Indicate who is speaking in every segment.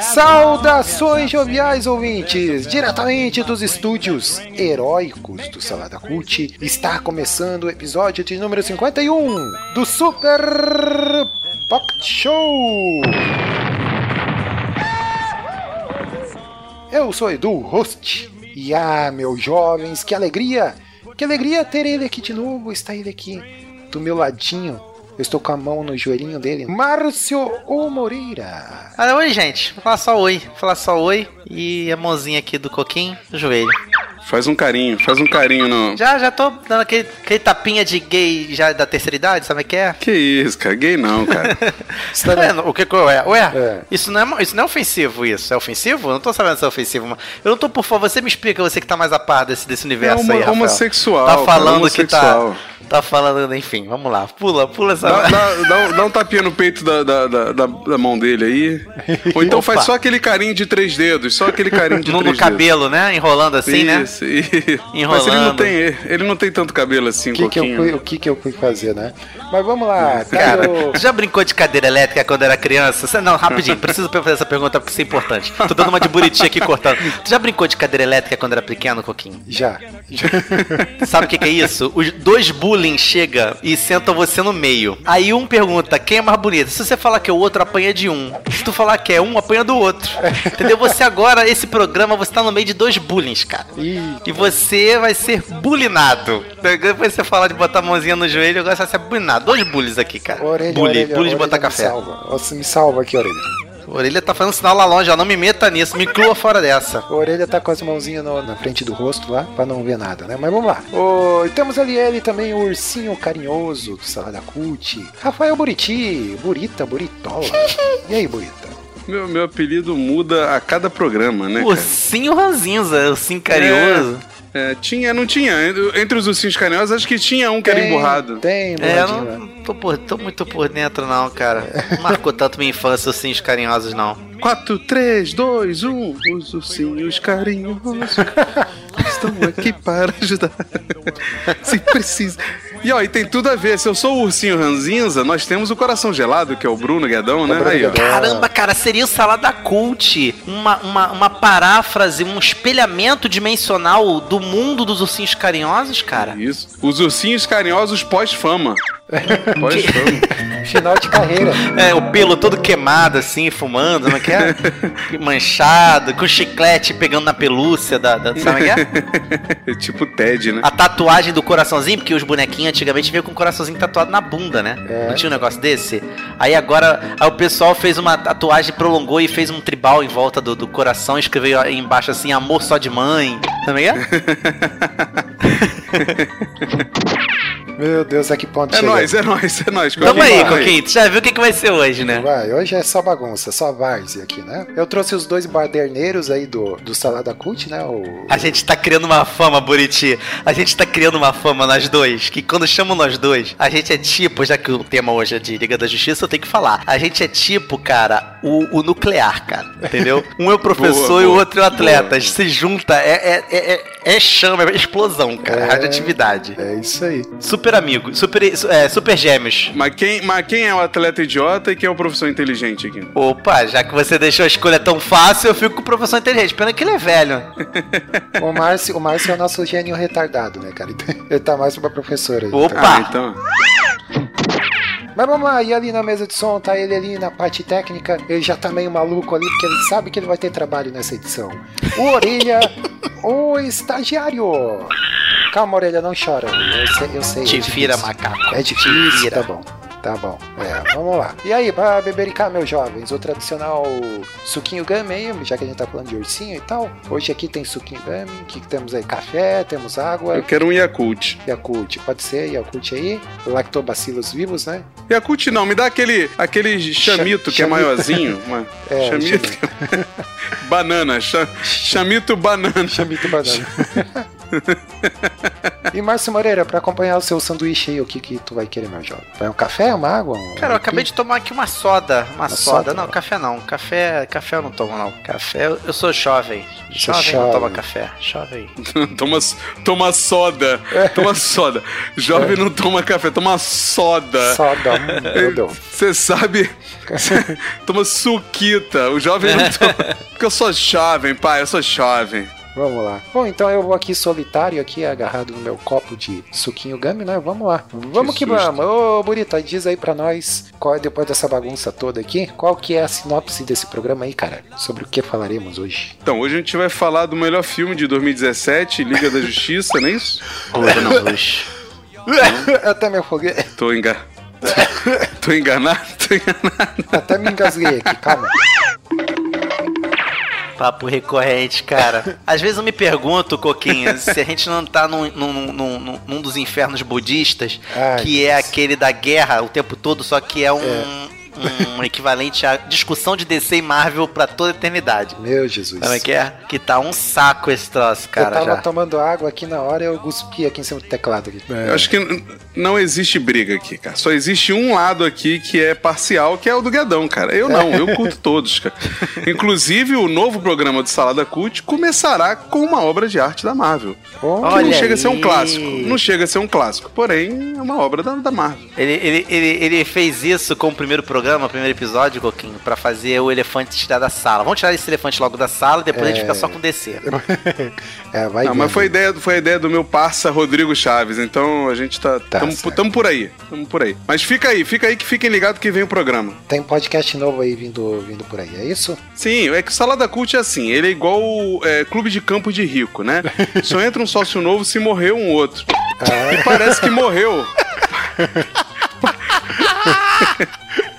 Speaker 1: Saudações joviais ouvintes! Diretamente dos estúdios heróicos do Salada Cult, está começando o episódio de número 51 do Super Pocket Show! Eu sou Edu, host. E ah, meus jovens, que alegria! Que alegria ter ele aqui de novo, está ele aqui do meu ladinho. Eu estou com a mão no joelhinho dele. Márcio O Moreira.
Speaker 2: Ah, oi, gente. Vou falar só oi. Vou falar só oi. E a mãozinha aqui do coquinho no joelho.
Speaker 3: Faz um carinho, faz um carinho no.
Speaker 2: Já, já tô dando aquele, aquele tapinha de gay já da terceira idade, sabe o que é?
Speaker 3: Que isso, cara? Gay não, cara.
Speaker 2: Tá vendo? O que que é? Ué,
Speaker 1: É.
Speaker 2: Isso, não é, isso não é ofensivo, isso. É ofensivo? Eu não tô sabendo se é ofensivo. mas Eu não tô por favor. Você me explica, você que tá mais a par desse, desse universo
Speaker 3: homo-
Speaker 2: aí, Rafael.
Speaker 3: homossexual,
Speaker 2: Tá
Speaker 3: cara,
Speaker 2: falando que tá...
Speaker 3: homossexual.
Speaker 2: Tá falando, enfim, vamos lá. Pula, pula essa...
Speaker 3: dá, dá, dá, dá um tapinha no peito da, da, da, da- mão dele aí. Ou então
Speaker 2: Opa.
Speaker 3: faz só aquele carinho de três dedos, só aquele carinho de
Speaker 2: no, no
Speaker 3: três
Speaker 2: cabelo, né? Enrolando assim, né?
Speaker 3: Isso. Mas ele não tem, ele não tem tanto cabelo assim,
Speaker 1: O que, eu fui, o que, que eu fui fazer, né? Mas vamos lá,
Speaker 2: Cara,
Speaker 1: Caio.
Speaker 2: tu já brincou de cadeira elétrica quando era criança? Você- não, rapidinho, preciso fazer essa pergunta porque isso é importante. Tô dando uma de buritinha aqui cortando. Tu já brincou de cadeira elétrica quando era pequeno, Coquinho?
Speaker 1: Já.
Speaker 2: Sabe o que, que é isso? Os dois bullying chega e sentam você no meio. Aí um pergunta quem é mais bonito. Se você falar que é o outro, apanha de um. Se tu falar que é um, apanha do outro. Entendeu? Você agora, esse programa, você tá no meio de dois bullying, cara.
Speaker 1: Ih,
Speaker 2: E você vai ser bulinado. Depois você fala de botar a mãozinha no joelho, agora você vai ser bulinado. Dois bullies aqui, cara.
Speaker 1: orelha,
Speaker 2: bully,
Speaker 1: orelha,
Speaker 2: bully de botar café.
Speaker 1: Salva. Você me salva aqui, orelha.
Speaker 2: Orelha tá fazendo sinal lá longe, ó. Não me meta nisso, me inclua fora dessa.
Speaker 1: Orelha tá com as mãozinhas no- na frente do rosto lá, pra não ver nada, né? Mas vamos lá. E temos ali ele também, o ursinho carinhoso do Salada Cult. Rafael Buriti. Burita, Buritola. E aí, Burita?
Speaker 3: Meu, meu apelido muda a cada programa, né, cara?
Speaker 2: Ursinho ranzinza, ursinho carinhoso.
Speaker 3: É, tinha, não tinha. Entre- os ursinhos carinhosos, acho que tinha um que era
Speaker 1: Tem,
Speaker 3: emburrado.
Speaker 1: Tem,
Speaker 2: É, eu não
Speaker 1: né?
Speaker 2: tô, por, tô muito por dentro, não, cara. Não marcou tanto minha infância, ursinhos carinhosos, não.
Speaker 3: 4, 3, 2, 1. Os ursinhos carinhosos estão aqui para ajudar. Se precisa. E ó, e tem tudo a ver. Se eu sou o ursinho ranzinza, nós temos o coração gelado, que é o Bruno Guedão, né?
Speaker 1: Bruno
Speaker 3: Aí, ó.
Speaker 2: Caramba, cara, seria o Salada Cult. Uma, uma, uma paráfrase, um espelhamento dimensional do mundo dos ursinhos carinhosos, cara.
Speaker 3: Isso. Os ursinhos carinhosos pós-fama. Pós-fama.
Speaker 1: Final de carreira.
Speaker 2: É, o pelo todo queimado, assim, fumando, como é que é? Manchado, com chiclete pegando na pelúcia da. da sabe como é que é?
Speaker 3: tipo Ted, né?
Speaker 2: A tatuagem do coraçãozinho, porque os bonequinhos antigamente veio com o coraçãozinho tatuado na bunda, né?
Speaker 1: É.
Speaker 2: Não tinha um negócio desse? Aí agora aí o pessoal fez uma tatuagem, prolongou e fez um tribal em volta do, do coração escreveu embaixo assim, amor só de mãe. Sabe como é que
Speaker 1: Meu Deus, a que ponto
Speaker 3: É nóis, é nóis, é nóis.
Speaker 2: Tamo aí. Coquinho. Tu já viu o que, que vai ser hoje, né?
Speaker 1: Vai, hoje é só bagunça, só várzea aqui, né? Eu trouxe os dois baderneiros aí do, do Salada Cult, né? O...
Speaker 2: A gente tá criando uma fama, Buriti. A gente tá criando uma fama nós dois. Que quando chamam nós dois, a gente é tipo, já que o tema hoje é de Liga da Justiça, eu tenho que falar. A gente é tipo, cara, o, o nuclear, cara. Entendeu? Um é o professor
Speaker 3: Boa,
Speaker 2: e o outro é o atleta.
Speaker 3: boa.
Speaker 2: Se junta, é, é, é, é, é chama, é explosão, cara.
Speaker 1: É.
Speaker 2: Radioatividade.
Speaker 1: É isso aí.
Speaker 2: Super amigo, super, é, super gêmeos.
Speaker 3: Mas quem, mas quem é o atleta idiota e quem é o professor inteligente aqui?
Speaker 2: Opa, já que você deixou a escolha tão fácil, eu fico com o professor inteligente. Pena que ele é velho.
Speaker 1: O Márcio, o Márcio é o nosso gênio retardado, né, cara? Ele tá mais pra professora aí.
Speaker 2: Opa.
Speaker 1: tá?
Speaker 3: Ah, então.
Speaker 1: Mas vamos lá, e ali na mesa de som, tá ele ali na parte técnica, ele já tá meio maluco ali, porque ele sabe que ele vai ter trabalho nessa edição. O Orelha, o estagiário. Calma, Orelha, não chora. Eu sei, eu sei.
Speaker 2: Te
Speaker 1: é
Speaker 2: vira, macaco.
Speaker 1: É
Speaker 2: Te
Speaker 1: difícil,
Speaker 2: vira.
Speaker 1: tá bom. Tá bom. É, vamos lá. E aí, pra bebericar, meus jovens, o tradicional suquinho gummy aí, já que a gente tá falando de ursinho e tal. Hoje aqui tem suquinho gummy. O que, que temos aí? Café, temos água.
Speaker 3: Eu quero um Yakult.
Speaker 1: Yakult, pode ser Yakult aí. Lactobacilos vivos, né?
Speaker 3: Yakult não, me dá aquele, aquele chamito que é
Speaker 1: chamito.
Speaker 3: maiorzinho. Uma,
Speaker 1: É,
Speaker 3: chamito. banana, cha- chamito banana.
Speaker 1: Chamito banana. E Márcio Moreira, pra acompanhar o seu sanduíche aí, o que que tu vai querer, meu jovem? Vai um café, uma água? Um...
Speaker 2: Cara, eu acabei de tomar aqui uma soda. Uma, soda.
Speaker 1: soda?
Speaker 2: Não, café não. Café, café eu não tomo, não. Café, eu, eu sou jovem.
Speaker 1: Você
Speaker 2: Jovem não toma café. Jovem.
Speaker 3: toma, toma soda. Toma soda. Jovem não toma café, toma soda.
Speaker 1: Soda, hum, meu Deus.
Speaker 3: Você sabe. toma suquita. O jovem não toma. Porque eu sou jovem, pai, eu sou jovem.
Speaker 1: Vamos lá. Bom, então eu vou aqui solitário, aqui agarrado no meu copo de suquinho gami, né? Vamos lá. Vamos que,
Speaker 3: susto.
Speaker 1: vamos. Ô, Burita, diz aí pra nós, qual é, depois dessa bagunça toda aqui, qual que é a sinopse desse programa aí, cara? Sobre o que falaremos hoje?
Speaker 3: Então, hoje a gente vai falar do melhor filme de 2017, Liga da Justiça, não é isso?
Speaker 2: Ouro no roxo.
Speaker 1: Até me afoguei.
Speaker 3: Tô enganado. Tô enganado? Tô enganado.
Speaker 1: Até me engasguei aqui, calma.
Speaker 2: Papo recorrente, cara. Às vezes eu me pergunto, Coquinha, se a gente não tá num, num, num, num- dos infernos budistas,
Speaker 1: Ai,
Speaker 2: que é
Speaker 1: Deus.
Speaker 2: aquele da guerra o tempo todo, só que é um, um equivalente à discussão de DC e Marvel pra toda a eternidade.
Speaker 1: Meu Jesus.
Speaker 2: Como é que é? Que tá um saco esse troço,
Speaker 1: eu
Speaker 2: cara,
Speaker 1: tava
Speaker 2: já.
Speaker 1: tomando água aqui na hora e eu cuspi aqui em cima do teclado. Aqui.
Speaker 3: Eu acho que não existe briga aqui, cara. Só existe um lado aqui que é parcial, que é o do Guedão, cara. Eu não, eu curto todos, cara. Inclusive, o novo programa do Salada Cult começará com uma obra de arte da Marvel.
Speaker 1: Oh,
Speaker 3: Que
Speaker 2: Olha
Speaker 3: não chega a ser um clássico. Não chega a ser um clássico, porém é uma obra da, da Marvel.
Speaker 2: Ele, ele, ele, ele fez isso com o primeiro programa, o primeiro episódio, Coquinho, pra fazer o elefante tirar da sala. Vamos tirar esse elefante logo da sala, depois a gente fica só com DC.
Speaker 1: é, vai
Speaker 3: Não, mas foi ideia, foi a ideia do meu parça Rodrigo Chaves, então a gente tá.
Speaker 1: Tá
Speaker 3: tamo, tamo por aí. Tamo por aí. Mas fica aí, fica aí que fiquem ligados que vem o programa.
Speaker 1: Tem podcast novo aí vindo, vindo por aí, é isso?
Speaker 3: Sim, é que o Salada Cult é assim, ele é igual é, clube de campo de rico, né? Só entra um sócio novo se morreu um outro.
Speaker 1: Ah.
Speaker 3: E parece que morreu.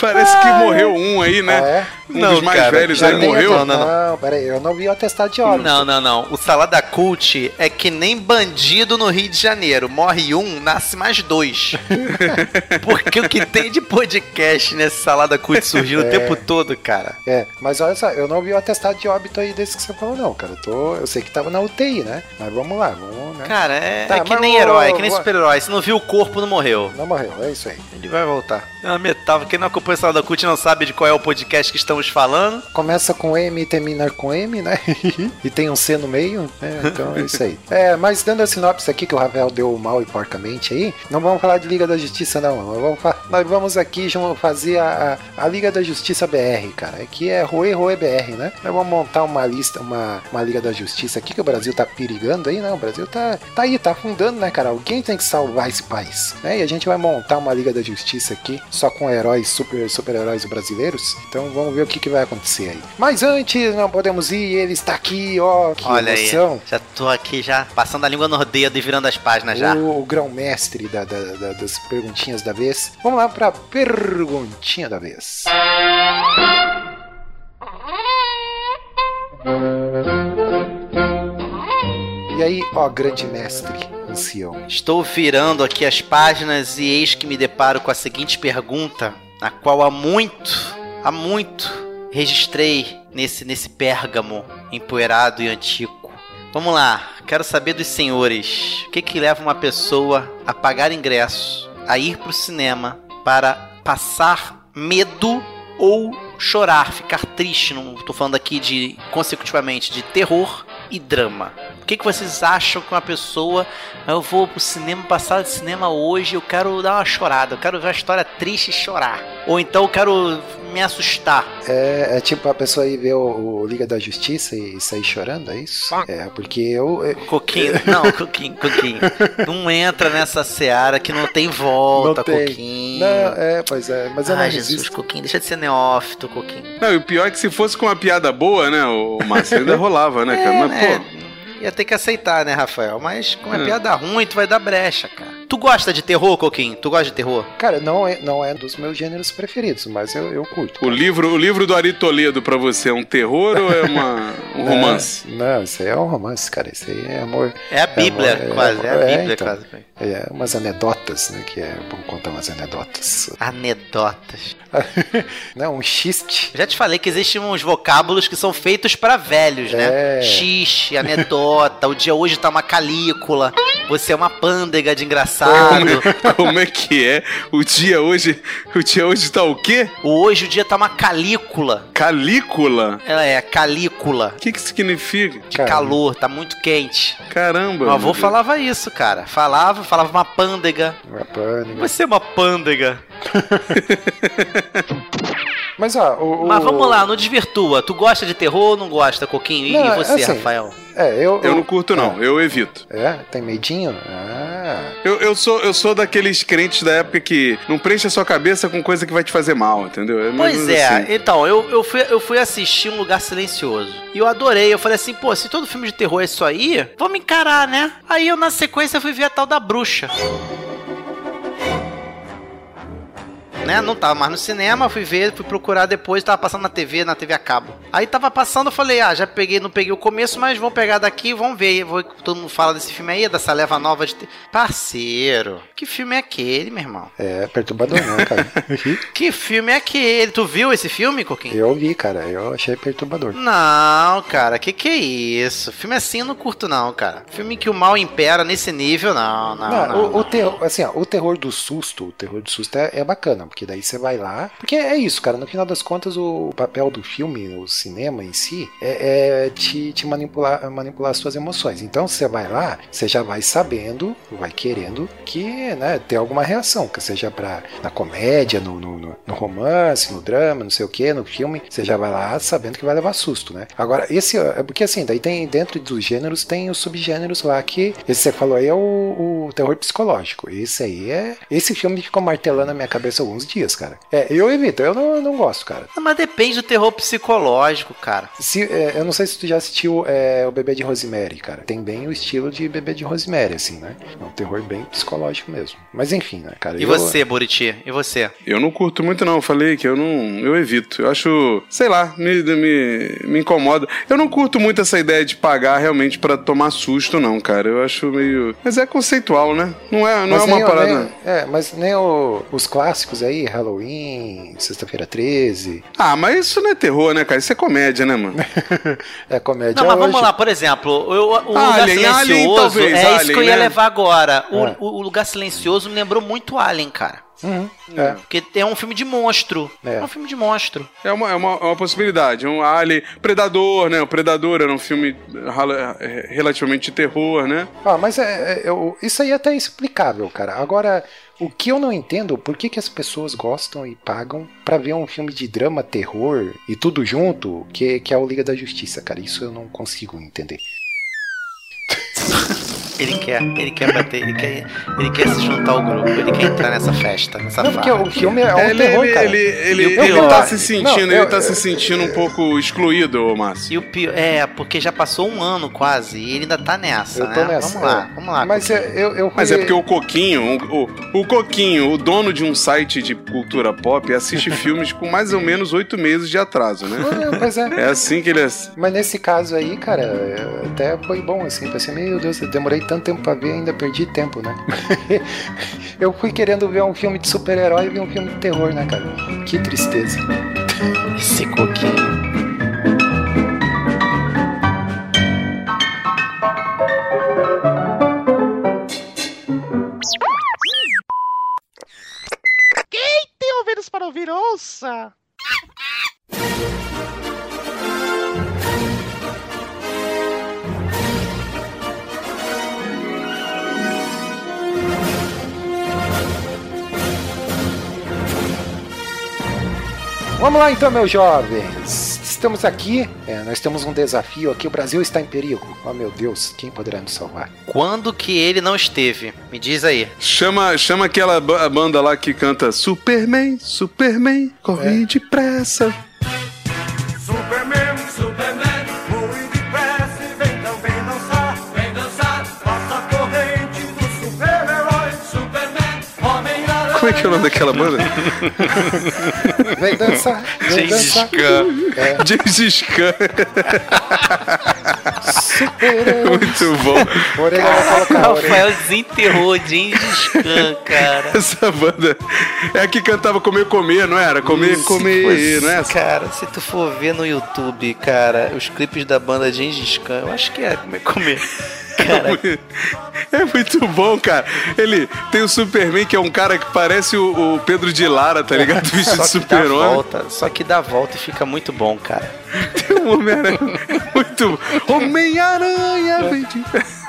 Speaker 3: parece que morreu um aí, né?
Speaker 1: Ah, é?
Speaker 3: Um
Speaker 2: Não,
Speaker 3: dos mais
Speaker 2: cara,
Speaker 3: velhos aí morreu.
Speaker 2: Não, não,
Speaker 1: Não, peraí, eu não vi o atestado de óbito.
Speaker 2: Não, não, não. O Salada Cult é que nem bandido no Rio de Janeiro. Morre um, nasce mais dois. Porque o que tem de podcast nesse Salada Cult surgindo o tempo todo, cara.
Speaker 1: É, mas olha só, eu não vi o atestado de óbito aí desse que você falou, não, cara. Eu, tô, eu sei que tava na UTI, né? Mas vamos lá, vamos, né?
Speaker 2: Cara, é,
Speaker 1: Tá,
Speaker 2: é que nem herói, é que nem super-herói. Se não viu o corpo, não morreu.
Speaker 1: Não morreu, é isso aí.
Speaker 2: Ele vai voltar. É uma metáfora. Quem não acompanha o Salada Cult não sabe de qual é o podcast que estamos falando.
Speaker 1: Começa com M e termina com M, né? e tem um C no meio, né? Então é isso aí. É, mas dando a sinopse aqui que o Rafael deu mal e porcamente aí, não vamos falar de Liga da Justiça, não. Nós vamos, nós vamos aqui fazer a, a, Liga da Justiça BR, cara. Aqui é Roe Roe BR, né? Nós vamos montar uma lista, uma, uma Liga da Justiça aqui que o Brasil tá perigando aí, né? O Brasil tá, tá aí, tá afundando, né, cara? Alguém tem que salvar esse país, né? E a gente vai montar uma Liga da Justiça aqui, só com heróis, super, super-heróis brasileiros. Então vamos ver o que, que vai acontecer aí. Mas antes, não podemos ir, ele está aqui, ó, que
Speaker 2: Olha
Speaker 1: emoção.
Speaker 2: aí. Já tô aqui já passando a língua no dedo e virando as páginas já.
Speaker 1: O, o grão-mestre da- da- da- das perguntinhas da vez. Vamos lá pra perguntinha da vez. E aí, ó, grande mestre, ancião.
Speaker 2: Estou virando aqui as páginas e eis que me deparo com a seguinte pergunta, a qual há muito, há muito registrei nesse, nesse pérgamo empoeirado e antigo. Vamos lá, quero saber dos senhores, o que que leva uma pessoa a pagar ingresso, a ir pro cinema para passar medo ou chorar, ficar triste, não tô falando aqui de consecutivamente de terror e drama. O que, que vocês acham que uma pessoa eu vou pro cinema, passar de cinema hoje, eu quero dar uma chorada, eu quero ver uma história triste e chorar. Ou então eu quero me assustar.
Speaker 1: É, é tipo a pessoa ir ver o, o Liga da Justiça e sair chorando, é isso? É, porque eu. eu-
Speaker 2: Coquinho, não, Coquinho, Coquinho. Não entra nessa seara que não tem volta,
Speaker 1: Não tem.
Speaker 2: Coquinho.
Speaker 1: Não, é, pois é, mas eu não
Speaker 2: Ai, Jesus,
Speaker 1: resisto.
Speaker 2: Coquinho, deixa de ser neófito, Coquinho.
Speaker 3: Não, e o pior é que se fosse com uma piada boa, né, o Márcio, ainda rolava, né, cara? Mas,
Speaker 2: É,
Speaker 3: pô,
Speaker 2: ia ter que aceitar, né, Rafael? Mas com uma
Speaker 3: É.
Speaker 2: piada ruim, tu vai dar brecha, cara. Tu gosta de terror, Coquinho? Tu gosta de terror?
Speaker 1: Cara, não é, não é dos meus gêneros preferidos, mas eu, eu curto.
Speaker 3: o livro, o livro do Ari Toledo pra você é um terror ou é uma, um
Speaker 1: Não,
Speaker 3: romance?
Speaker 1: Não, isso aí é um romance, cara. Isso aí é amor.
Speaker 2: É a Bíblia,
Speaker 1: amor, é
Speaker 2: quase. É, a
Speaker 1: amor, é,
Speaker 2: Bíblia,
Speaker 1: então.
Speaker 2: quase.
Speaker 1: É umas anedotas, né? Que é bom contar umas anedotas.
Speaker 2: Anedotas.
Speaker 1: Não, um xiste.
Speaker 2: Já te falei que existem uns vocábulos que são feitos pra velhos, né?
Speaker 1: É.
Speaker 2: Xixi, idiota, o dia hoje tá uma calícula, você é uma pândega de engraçado.
Speaker 3: Como é que é? O dia hoje. O dia hoje tá o quê?
Speaker 2: Hoje o dia tá uma calícula.
Speaker 3: Calícula?
Speaker 2: Ela é calícula.
Speaker 3: O que que significa?
Speaker 2: De
Speaker 1: Caramba.
Speaker 2: calor, tá muito quente.
Speaker 3: Caramba.
Speaker 2: Meu avô
Speaker 3: Deus.
Speaker 2: falava isso, cara. Falava, falava uma pândega.
Speaker 1: Uma pânico.
Speaker 2: Você é uma pândega.
Speaker 1: Mas ó, o, o-
Speaker 2: Mas vamos lá, não desvirtua. Tu gosta de terror ou não gosta, Coquinho? E
Speaker 1: Não,
Speaker 2: você,
Speaker 1: assim,
Speaker 2: Rafael?
Speaker 1: É, eu.
Speaker 3: Eu não curto, não. Eu evito.
Speaker 1: É, tem medinho? Ah.
Speaker 3: Eu, eu, sou, eu sou daqueles crentes da época que não preenche a sua cabeça com coisa que vai te fazer mal, entendeu? É
Speaker 2: Pois é,
Speaker 3: assim.
Speaker 2: então, eu, eu, fui, eu fui assistir Um Lugar Silencioso. E eu adorei. Eu falei assim, pô, se todo filme de terror é isso aí, vamos encarar, né? Aí eu, na sequência, fui ver a tal da bruxa. Né? Não tava mais no cinema, fui ver, fui procurar depois, tava passando na TV, na TV a cabo. Aí tava passando, eu falei, ah, já peguei, não peguei o começo, mas vamos pegar daqui, vamos ver. Vou, todo mundo fala desse filme aí, dessa leva nova de. Parceiro, que filme é aquele, meu irmão?
Speaker 1: É, perturbador não, cara.
Speaker 2: Que filme é aquele? Tu viu esse filme, Coquinho?
Speaker 1: eu vi, cara. Eu achei perturbador.
Speaker 2: Não, cara, que que é isso? Filme assim eu não curto não, cara. Filme que o mal impera nesse nível, não, não,
Speaker 1: Não,
Speaker 2: não.
Speaker 1: o, o terror, assim, ó, o terror do susto, o terror do susto é, é bacana, porque daí você vai lá. Porque é isso, cara. No final das contas, o papel do filme, o cinema em si, é, é te, te manipular, manipular as suas emoções. Então você vai lá, você já vai sabendo, vai querendo que, né, ter alguma reação, que seja pra, na comédia, no, no, no- romance, no drama, não sei o que, no filme, você já vai lá sabendo que vai levar susto, né? Agora, esse, é porque assim, daí tem, dentro dos gêneros, tem os subgêneros lá que, esse que você falou aí é o, o terror psicológico. Esse aí é, esse filme ficou martelando na minha cabeça alguns dias, cara. É, eu evito, eu não, não gosto, cara.
Speaker 2: Mas depende do terror psicológico, cara.
Speaker 1: Se, é, eu não sei se tu já assistiu é, o Bebê de Rosemary, cara. Tem bem o estilo de Bebê de Rosemary, assim, né? É um terror bem psicológico mesmo. Mas enfim, né, cara?
Speaker 2: E
Speaker 1: eu-
Speaker 2: você, Buriti? E você?
Speaker 3: Eu não curto muito, não. Eu falei que eu não. Eu evito. Eu acho. Sei lá, me, me, me incomoda. Eu não curto muito essa ideia de pagar realmente pra tomar susto, não, cara. Eu acho meio. Mas é conceitual, né? Não é, não é uma parada.
Speaker 1: nem- é, mas nem o- os clássicos aí, Halloween, Sexta-feira 13.
Speaker 3: Ah, mas isso não é terror, né, cara? Isso é comédia, né, mano?
Speaker 1: É comédia.
Speaker 2: Não, mas vamos
Speaker 1: hoje.
Speaker 2: lá, por exemplo, o, o Lugar
Speaker 3: Alien,
Speaker 2: Silencioso,
Speaker 3: Alien, talvez,
Speaker 2: é isso
Speaker 3: Alien,
Speaker 2: que eu ia
Speaker 3: né?
Speaker 2: levar agora. O,
Speaker 1: É.
Speaker 2: o- o Lugar Silencioso me lembrou muito Alien, cara.
Speaker 1: Uhum, é.
Speaker 2: Porque é um filme de monstro.
Speaker 1: É.
Speaker 2: É, um filme de monstro.
Speaker 3: É uma, é uma, é uma possibilidade. Um Alien. Predador, né? O Predador era um filme é, relativamente de terror, né?
Speaker 1: Ah, mas é, é- eu- isso aí é até explicável, cara. Agora, o que eu não entendo, por que, que as pessoas gostam e pagam pra ver um filme de drama, terror e tudo junto, que, que é o Liga da Justiça, cara. Isso eu não consigo entender.
Speaker 2: Ele quer, ele quer bater, ele quer, ele quer se juntar ao grupo, ele quer entrar nessa festa, nessa
Speaker 1: Não, porque o filme é um
Speaker 3: ele,
Speaker 1: terror,
Speaker 3: ele,
Speaker 1: cara.
Speaker 3: ele, ele,
Speaker 2: E o
Speaker 3: ele
Speaker 2: pior-
Speaker 3: tá se sentindo,
Speaker 1: Não,
Speaker 3: ele
Speaker 1: eu-
Speaker 3: tá
Speaker 1: eu-
Speaker 3: se sentindo um pouco excluído, Márcio.
Speaker 2: E o pior, é, porque já passou um ano quase e ele ainda tá nessa,
Speaker 1: Eu
Speaker 2: né?
Speaker 1: tô nessa.
Speaker 2: Vamos lá,
Speaker 1: é.
Speaker 2: vamos lá.
Speaker 1: Mas é, eu, eu
Speaker 3: Mas é porque o Coquinho, o, o, o Coquinho, o dono de um site de cultura pop, assiste filmes com mais ou menos oito meses de atraso, né?
Speaker 1: Ah, pois é.
Speaker 3: É assim que ele é.
Speaker 1: Mas nesse caso aí, cara, é, até foi bom, assim. Pensei, meu Deus, eu demorei tanto tempo pra ver, ainda perdi tempo, né? eu fui querendo ver um filme de super-herói e vi um filme de terror, né, cara? Que tristeza.
Speaker 2: Esse coquinho.
Speaker 4: Tem ouvidos para ouvir, ouça!
Speaker 1: Vamos lá então, meus jovens. Estamos aqui, é, nós temos um desafio aqui. O Brasil está em perigo. Oh, meu Deus, quem poderá nos salvar?
Speaker 2: Quando que ele não esteve? Me diz aí.
Speaker 3: Chama, chama aquela banda lá que canta Superman, Superman, corre depressa. Como é que é o nome daquela banda?
Speaker 1: Vem dançar, vem
Speaker 2: Gengis
Speaker 1: dançar.
Speaker 2: Khan.
Speaker 1: É,
Speaker 3: James. Muito bom.
Speaker 1: Orelha vai colocar.
Speaker 2: Rafael desenterrou Gengis Khan, cara.
Speaker 3: Essa banda é a que cantava Comer Comer, não era? Comer
Speaker 2: Se
Speaker 3: Comer,
Speaker 2: fosse-
Speaker 3: não é?
Speaker 2: Cara, se tu for ver no YouTube, cara, os clipes da banda Gengis Khan, eu acho que é comer comer. Cara,
Speaker 3: É muito bom, cara. Ele tem o Superman, que é um cara que parece o, o Pedro de Lara, tá ligado? De
Speaker 2: só que dá
Speaker 3: super-homem.
Speaker 2: volta, só que dá volta e fica muito bom, cara.
Speaker 3: Tem um Homem-Aranha muito bom. Homem-Aranha, vem de...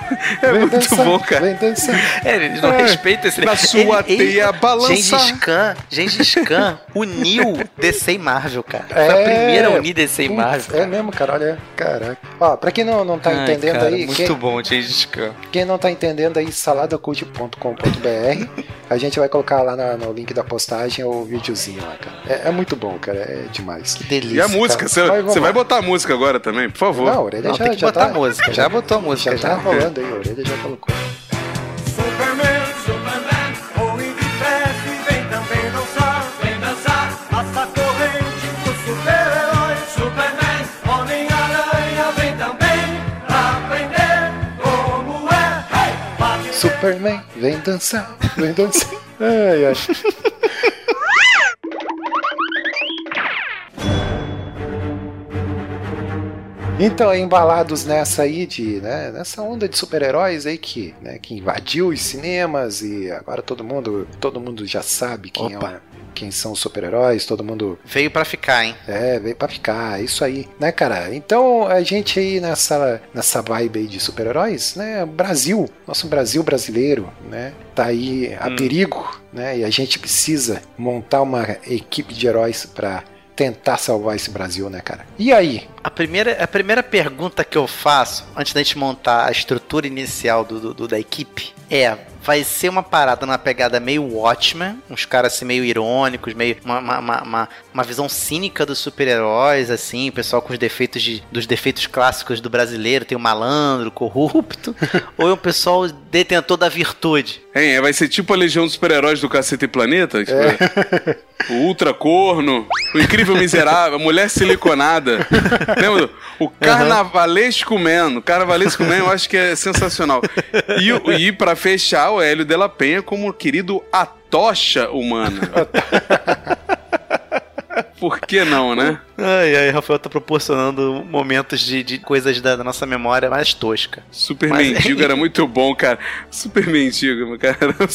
Speaker 3: É
Speaker 1: Vem
Speaker 3: muito
Speaker 1: dançar,
Speaker 3: bom, cara.
Speaker 1: Vem dançar.
Speaker 2: É, eles não
Speaker 3: É,
Speaker 2: respeitam esse
Speaker 3: na sua teia balançar.
Speaker 2: Gengis Khan, Gengis Khan uniu DC e Marvel, cara. Foi a
Speaker 1: É,
Speaker 2: primeira a unir DC e Marvel.
Speaker 1: É mesmo, cara, olha. Caraca. Ó, pra quem não, não tá
Speaker 2: Ai,
Speaker 1: entendendo
Speaker 2: cara,
Speaker 1: aí,
Speaker 2: muito
Speaker 1: quem,
Speaker 2: bom, Gengis Khan.
Speaker 1: quem não tá entendendo aí, saladacult.com.br, a gente vai colocar lá na- no link da postagem o videozinho lá, cara. É, é muito bom, cara, é demais.
Speaker 2: Que delícia.
Speaker 3: E a música?
Speaker 1: cara.
Speaker 3: Você vai
Speaker 1: lá.
Speaker 3: botar a música agora também, por favor.
Speaker 1: Não, a orelha
Speaker 2: Não,
Speaker 1: já,
Speaker 2: tem que
Speaker 1: já
Speaker 2: botar
Speaker 1: tá,
Speaker 2: a música. Já botou a música,
Speaker 1: Já tá
Speaker 2: já.
Speaker 1: rolando aí, a orelha já colocou.
Speaker 5: Superman, Superman, voe depressa e vem também dançar, vem dançar. Passa a corrente do super-herói, Superman, Homem-Aranha, vem também pra aprender como é. Hey!
Speaker 1: Superman, vem dançar, vem dançar. Ai, ai. Então, embalados nessa aí de, né, nessa onda de super-heróis aí que, né, que invadiu os cinemas e agora todo mundo, todo mundo já sabe quem, é
Speaker 2: Opa.
Speaker 1: o- quem são os super-heróis, todo mundo
Speaker 2: Veio pra ficar, hein?
Speaker 1: é, veio pra ficar, é isso aí, né, cara? Então, a gente aí nessa, nessa vibe aí de super-heróis, né, Brasil, nosso Brasil brasileiro, né, tá aí a perigo, né, e a gente precisa montar uma equipe de heróis pra tentar salvar esse Brasil, né, cara? E aí?
Speaker 2: A primeira, a primeira pergunta que eu faço, antes da gente montar a estrutura inicial do, do- do- da equipe, é: vai ser uma parada numa pegada meio Watchmen, uns caras assim meio irônicos, meio uma, uma, uma, uma- uma visão cínica dos super-heróis, assim, o pessoal com os defeitos de, dos defeitos clássicos do brasileiro, tem o malandro, o corrupto, ou é um pessoal detentor da virtude?
Speaker 3: Hein, vai ser tipo a Legião dos Super-Heróis do Cacete e Planeta? Tipo, O Ultra Corno, o Incrível Miserável, a Mulher Siliconada. Lembra? O Carnavalesco Man. O Carnavalesco Man eu acho que é sensacional. E, e pra fechar, o Hélio de la Penha como o querido Atocha Humana. Por que não, né?
Speaker 2: Ai, ai, Rafael tá proporcionando momentos de, de coisas da, da nossa memória mais tosca.
Speaker 3: Super
Speaker 2: Mas-
Speaker 3: Mendigo era muito bom, cara. Super Mendigo, cara. Era muito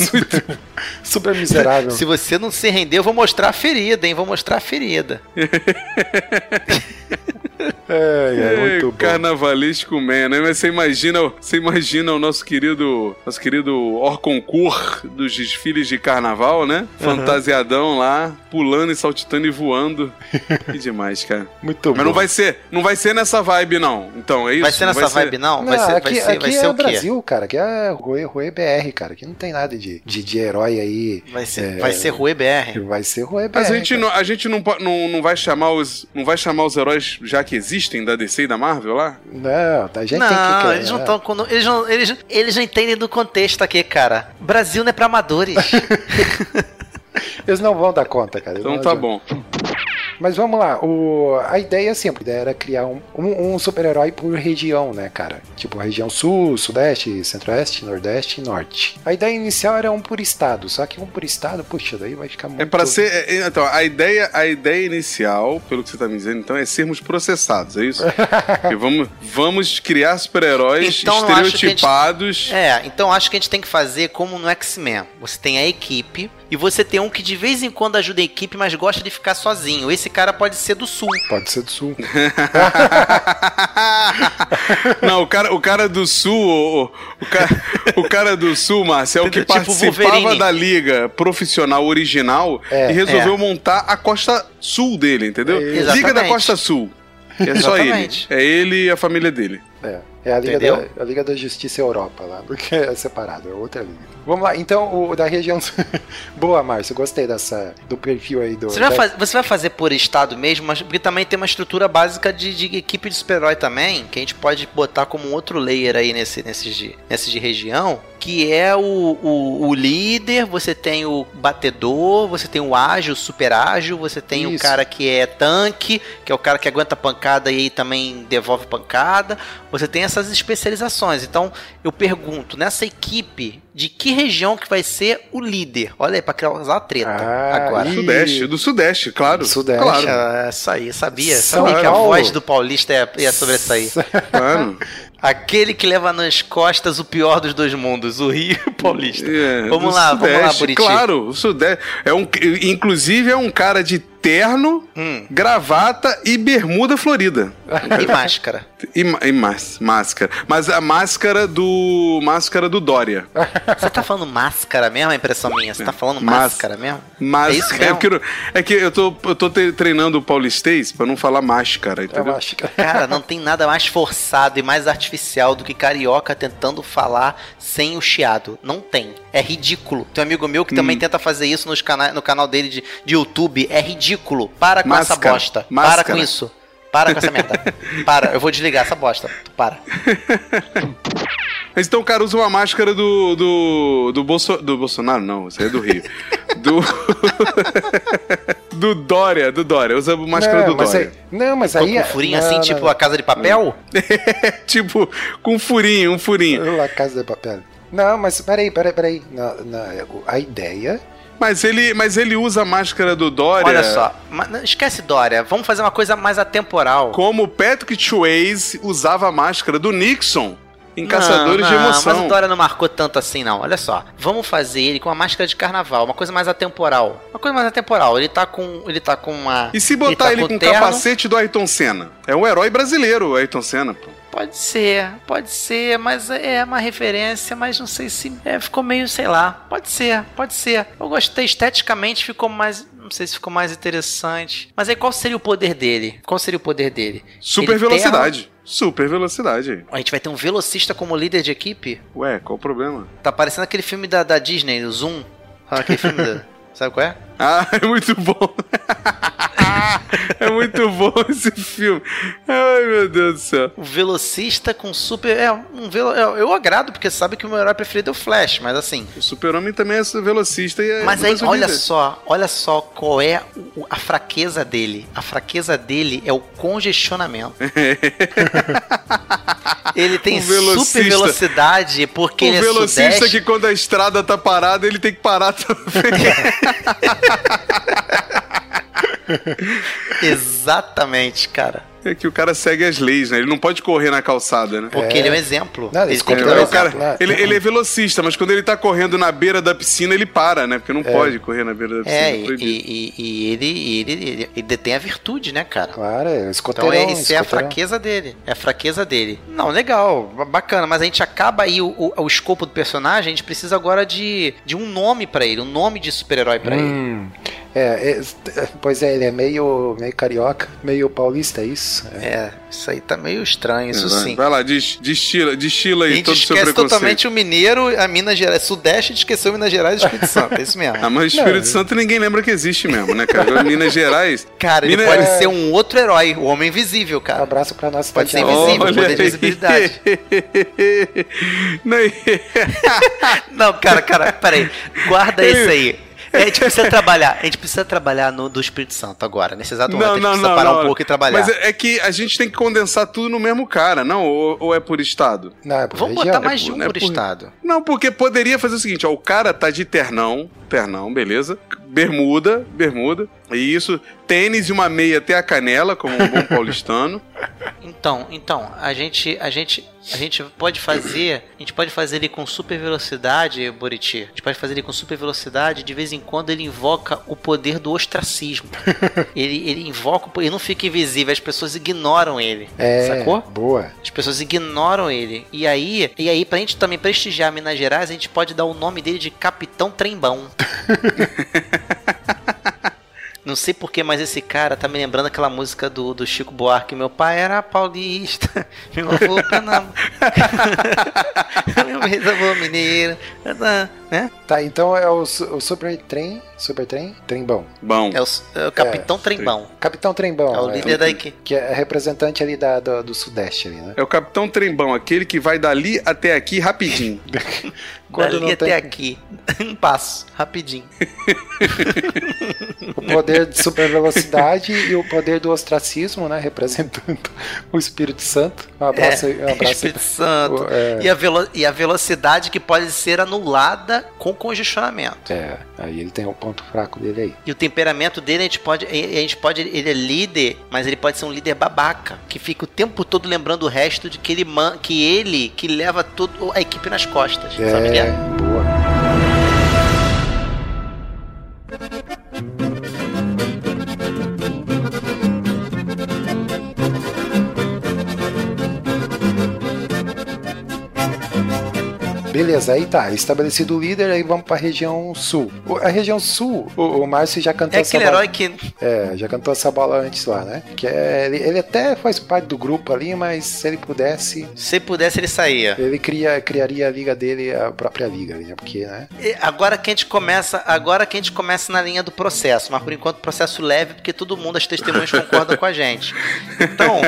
Speaker 1: Super miserável.
Speaker 2: Se você não se render, eu vou mostrar a ferida, hein? Vou mostrar a ferida.
Speaker 1: É, é, muito bom.
Speaker 3: Carnavalesco Man, né? Mas você imagina, você imagina o nosso querido, nosso querido Orconcourt dos desfiles de carnaval, né? Fantasiadão lá, pulando e saltitando e voando. que demais, cara.
Speaker 1: Muito
Speaker 3: Mas
Speaker 1: bom.
Speaker 3: não vai ser, não vai ser nessa vibe não. Então, é isso.
Speaker 2: Vai ser nessa vibe, não? Vai
Speaker 1: Não,
Speaker 2: ser,
Speaker 1: aqui,
Speaker 2: vai ser,
Speaker 1: aqui
Speaker 2: vai
Speaker 1: é
Speaker 2: ser
Speaker 1: o
Speaker 2: o quê?
Speaker 1: Brasil, cara. Aqui é Rue, Rue BR, cara. Aqui não tem nada de, de, de herói aí.
Speaker 2: Vai ser,
Speaker 1: É,
Speaker 2: vai ser Rue BR.
Speaker 1: Vai ser Rue BR.
Speaker 3: Mas a gente,
Speaker 1: cara.
Speaker 3: não, a gente não, não, não vai chamar os não vai chamar os heróis já que existem da DC e da Marvel lá?
Speaker 1: Não, a gente
Speaker 2: Não,
Speaker 1: tem que.
Speaker 2: eles não estão. Eles não, eles, eles não entendem do contexto aqui, cara. Brasil não é pra amadores.
Speaker 1: Eles não vão dar conta, cara.
Speaker 3: Então
Speaker 1: não
Speaker 3: tá
Speaker 1: vão-
Speaker 3: bom.
Speaker 1: Mas vamos lá, o, a ideia é simples, a ideia era criar um, um, um super-herói por região, né, cara? Tipo, região sul, sudeste, centro-oeste, nordeste e norte. A ideia inicial era um por estado, só que um por estado, puxa, daí vai ficar muito...
Speaker 3: É para ser. é, é, então, a ideia, a ideia inicial, pelo que você tá me dizendo, então, é sermos processados, é isso? Porque vamos, vamos criar super-heróis
Speaker 2: Então, a gente-
Speaker 3: estereotipados.
Speaker 2: É, então acho que a gente tem que fazer como no X-Men. Você tem a equipe e você tem um que de vez em quando ajuda a equipe, mas gosta de ficar sozinho. Esse cara pode ser do sul.
Speaker 1: Pode ser do sul.
Speaker 3: Não, o cara, o cara do sul, o, o, cara, o cara do sul, Márcio, é o que
Speaker 2: Tipo
Speaker 3: participava
Speaker 2: Wolverine.
Speaker 3: da liga profissional original
Speaker 1: É,
Speaker 3: e resolveu
Speaker 2: é.
Speaker 3: montar a costa sul dele, entendeu?
Speaker 2: Exatamente.
Speaker 3: Liga da Costa Sul. É só ele. É ele e a família dele.
Speaker 1: É, é a Liga,
Speaker 2: Entendeu?
Speaker 1: da, a Liga da Justiça Europa lá, porque é separado, é outra liga. Vamos lá, então, o da região... Boa, Márcio, gostei dessa, do perfil aí do...
Speaker 2: Você vai,
Speaker 1: da-
Speaker 2: faz- você vai fazer por estado mesmo, mas porque também tem uma estrutura básica de, de equipe de super-herói também, que a gente pode botar como um outro layer aí nesse, nesses, de, nesses de região, que é o, o, o líder, você tem o batedor, você tem o ágil, o super ágil, você tem o
Speaker 1: Isso.
Speaker 2: cara que é tanque, que é o cara que aguenta pancada e aí também devolve pancada, você tem essas especializações. Então, eu pergunto, nessa equipe, de que região que vai ser o líder? Olha aí, pra causar uma treta
Speaker 1: Ah,
Speaker 2: agora.
Speaker 1: ih.
Speaker 3: Sudeste, do Sudeste, claro.
Speaker 1: Do Sudeste.
Speaker 3: Claro,
Speaker 2: Ah, Isso aí, sabia?
Speaker 1: São
Speaker 2: sabia que a
Speaker 1: Paulo.
Speaker 2: voz do paulista ia, ia sobressair.
Speaker 3: claro.
Speaker 2: Aquele que leva nas costas o pior dos dois mundos, o Rio e o paulista.
Speaker 3: É,
Speaker 2: vamos lá, vamos lá,
Speaker 3: Sudeste,
Speaker 2: Buriti.
Speaker 3: Claro, o Sudeste. É um, inclusive é um cara de terno,
Speaker 2: Hum.
Speaker 3: gravata e bermuda florida.
Speaker 2: E máscara.
Speaker 3: E, e mas- máscara. Mas a máscara do. Máscara do Dória.
Speaker 2: Você tá falando máscara mesmo? É impressão minha. Você tá falando
Speaker 3: Mas-
Speaker 2: máscara mesmo? É isso
Speaker 3: é,
Speaker 2: mesmo?
Speaker 3: que, eu- é que eu tô, eu tô treinando o paulistês pra não falar máscara, entendeu?
Speaker 1: Eu acho que...
Speaker 2: Cara, não tem nada mais forçado e mais artificial do que carioca tentando falar sem o chiado. Não tem. É ridículo. Tem um amigo meu que
Speaker 3: Hum.
Speaker 2: também tenta fazer isso nos cana no canal dele de, de YouTube. É ridículo. Para com essa
Speaker 3: Máscara.
Speaker 2: bosta. Para
Speaker 3: Máscara.
Speaker 2: com isso. Para com essa merda. Para. Eu vou desligar essa bosta. Para.
Speaker 3: Mas então o cara usa uma máscara do. do. do, Bolso, do Bolsonaro, não, isso aí é do Rio. do. do Dória, do Dória. Usa a máscara
Speaker 1: não,
Speaker 3: do Dória.
Speaker 1: aí, não, mas
Speaker 2: Com
Speaker 1: aí...
Speaker 2: um furinho
Speaker 1: não,
Speaker 2: assim,
Speaker 1: não,
Speaker 2: tipo
Speaker 1: não.
Speaker 2: a casa de papel?
Speaker 3: tipo, com um furinho, um furinho.
Speaker 1: La Casa de Papel. Não, mas peraí, peraí, peraí. Na, a ideia...
Speaker 3: Mas ele, mas ele usa a máscara do Dória.
Speaker 2: Olha só. Esquece Dória. Vamos fazer uma coisa mais atemporal.
Speaker 3: Como Patrick Swayze usava a máscara do Nixon em Caçadores
Speaker 2: não,
Speaker 3: de
Speaker 2: não,
Speaker 3: Emoção.
Speaker 2: Mas o Dória não marcou tanto assim, não. Olha só. Vamos fazer ele com uma máscara de carnaval, uma coisa mais atemporal. Uma coisa mais atemporal. Ele tá com. Ele tá com uma.
Speaker 3: E se botar
Speaker 2: tá
Speaker 3: ele, com o
Speaker 2: terno?
Speaker 3: capacete do Ayrton Senna? É um herói brasileiro, o Ayrton Senna, pô.
Speaker 2: Pode ser, pode ser, mas é uma referência, mas não sei se. É, ficou meio, sei lá. Pode ser, pode ser. Eu gostei esteticamente, ficou mais. Não sei se ficou mais interessante. Mas aí qual seria o poder dele? Qual seria o poder dele?
Speaker 3: Super
Speaker 2: Ele
Speaker 3: velocidade. Super velocidade.
Speaker 2: A gente vai ter um velocista como líder de equipe?
Speaker 3: Ué, qual o problema?
Speaker 2: Tá parecendo aquele filme da, da Disney, o Zoom. Sabe aquele filme da. Sabe qual é?
Speaker 3: Ah, é muito bom. é muito bom esse filme. Ai, meu Deus do céu.
Speaker 2: O velocista com super. É, um velo... eu, eu agrado, porque sabe que o meu herói preferido é o Flash, mas assim.
Speaker 3: O super-homem também é velocista e é
Speaker 2: Mas aí, olha só, olha só qual é a fraqueza dele. A fraqueza dele é o congestionamento. ele tem super velocidade porque
Speaker 3: O
Speaker 2: ele é
Speaker 3: velocista
Speaker 2: sudeste.
Speaker 3: que quando a estrada tá parada, ele tem que parar também.
Speaker 2: Exatamente, cara.
Speaker 3: É que o cara segue as leis, né? Ele não pode correr na calçada, né?
Speaker 2: Porque
Speaker 1: É.
Speaker 2: ele é um exemplo.
Speaker 1: Não,
Speaker 2: ele que
Speaker 3: É,
Speaker 2: dar um
Speaker 1: exemplo,
Speaker 3: cara,
Speaker 1: né?
Speaker 3: ele, ele é velocista, mas quando ele tá correndo na beira da piscina, ele para, né? Porque não pode correr na beira da piscina.
Speaker 2: É,
Speaker 3: é
Speaker 2: e, e- e ele, ele, ele, ele detém a virtude, né, cara?
Speaker 1: Claro, é
Speaker 2: Então
Speaker 1: escoteirão.
Speaker 2: é, isso é a fraqueza dele. É a fraqueza dele. Não, legal, ba- bacana, mas a gente acaba aí o, o, o escopo do personagem, a gente precisa agora de, de um nome pra ele, um nome de super-herói pra ele.
Speaker 1: Hum, é, é, pois é, ele é meio, meio carioca, meio paulista, é isso? É.
Speaker 2: É, isso aí tá meio estranho, isso sim.
Speaker 3: vai lá, des- destila, destila
Speaker 2: A
Speaker 3: aí
Speaker 2: gente
Speaker 3: todo o seu
Speaker 2: esquece
Speaker 3: preconceito.
Speaker 2: totalmente o mineiro, a Minas Gerais, Sudeste, esqueceu Minas Gerais e Espírito Santo, é isso mesmo.
Speaker 3: Ah, mas Espírito
Speaker 1: Não,
Speaker 3: Santo ninguém lembra que existe mesmo, né, cara? Minas Gerais.
Speaker 2: Cara, ele
Speaker 3: Minas-
Speaker 2: pode
Speaker 1: É.
Speaker 2: ser um outro herói, o Homem Invisível,
Speaker 1: Um
Speaker 2: cara.
Speaker 1: abraço pra nossa
Speaker 2: Pode ser invisível,
Speaker 3: Olha
Speaker 2: poder de visibilidade.
Speaker 3: Não,
Speaker 2: Não, cara, cara, peraí. Guarda isso aí. A gente precisa trabalhar, a gente precisa trabalhar no do Espírito Santo agora. Nesse exato momento,
Speaker 3: não,
Speaker 2: a gente
Speaker 3: não,
Speaker 2: precisa
Speaker 3: não,
Speaker 2: parar
Speaker 3: não.
Speaker 2: um pouco e trabalhar.
Speaker 3: Mas é é que a gente tem que condensar tudo no mesmo cara, não? Ou, ou é por estado?
Speaker 1: Não, é por
Speaker 2: Vamos
Speaker 1: região.
Speaker 2: botar mais
Speaker 3: É
Speaker 2: de um
Speaker 3: é
Speaker 2: por
Speaker 3: por-
Speaker 2: estado.
Speaker 3: Não, porque poderia fazer o seguinte, ó, o cara tá de ternão, ternão, beleza? Bermuda, bermuda. E isso, tênis e uma meia até a canela, como um bom paulistano.
Speaker 2: Então, então, a gente, a gente, a gente pode fazer, a gente pode fazer ele com super velocidade, Boriti. A gente pode fazer ele com super velocidade, de vez em quando ele invoca o poder do ostracismo. ele, ele invoca, ele não fica invisível, as pessoas ignoram ele.
Speaker 1: É,
Speaker 2: Sacou?
Speaker 1: boa.
Speaker 2: As pessoas ignoram ele. E aí, e aí pra gente também prestigiar Minas Gerais, a gente pode dar o nome dele de Capitão Trembão. Não sei porquê, mas esse cara tá me lembrando aquela música do, do Chico Buarque. Meu pai era paulista, meu avô pernambucano, meu bisavô mineiro. Né?
Speaker 1: Tá, então é o, o Super Trem. Super Trem? Trembão.
Speaker 3: Bom.
Speaker 2: É o, é o Capitão Trembão.
Speaker 1: Capitão Trembão.
Speaker 2: É o líder da equipe.
Speaker 1: Que é representante ali da, do, do Sudeste ali, né?
Speaker 3: É o Capitão Trembão, aquele que vai dali até aqui rapidinho.
Speaker 1: Quando
Speaker 2: Dali
Speaker 1: não
Speaker 2: até
Speaker 1: tem-
Speaker 2: aqui. Um passo, rapidinho.
Speaker 1: O poder de super velocidade e o poder do ostracismo, né? Representando o Espírito Santo. Um abraço, aí- um
Speaker 2: É,
Speaker 1: abraço.
Speaker 2: Espírito Santo.
Speaker 1: É.
Speaker 2: E, a velo- e a velocidade que pode ser anulada com congestionamento.
Speaker 1: É, aí ele tem o ponto fraco dele aí.
Speaker 2: E o temperamento dele, a gente pode. A gente pode. Ele é líder, mas ele pode ser um líder babaca. Que fica o tempo todo lembrando o resto de que ele man, que ele que leva toda a equipe nas costas. Sabe
Speaker 1: É,
Speaker 2: é?
Speaker 1: boa. Beleza, aí tá, estabelecido o líder, aí vamos pra região sul. O- A região sul, o, o Márcio já cantou
Speaker 2: É
Speaker 1: essa
Speaker 2: aquele
Speaker 1: bola.
Speaker 2: herói que.
Speaker 1: É, já cantou essa bola antes lá, né? Que é, ele, ele até faz parte do grupo ali, mas se ele pudesse,
Speaker 2: Se pudesse, ele saía.
Speaker 1: ele cria, criaria a liga dele, a própria liga, né? Porque, né?
Speaker 2: E Agora que a gente começa, agora que a gente começa na linha do processo, mas por enquanto processo leve, porque todo mundo, as testemunhas concordam com a gente. Então,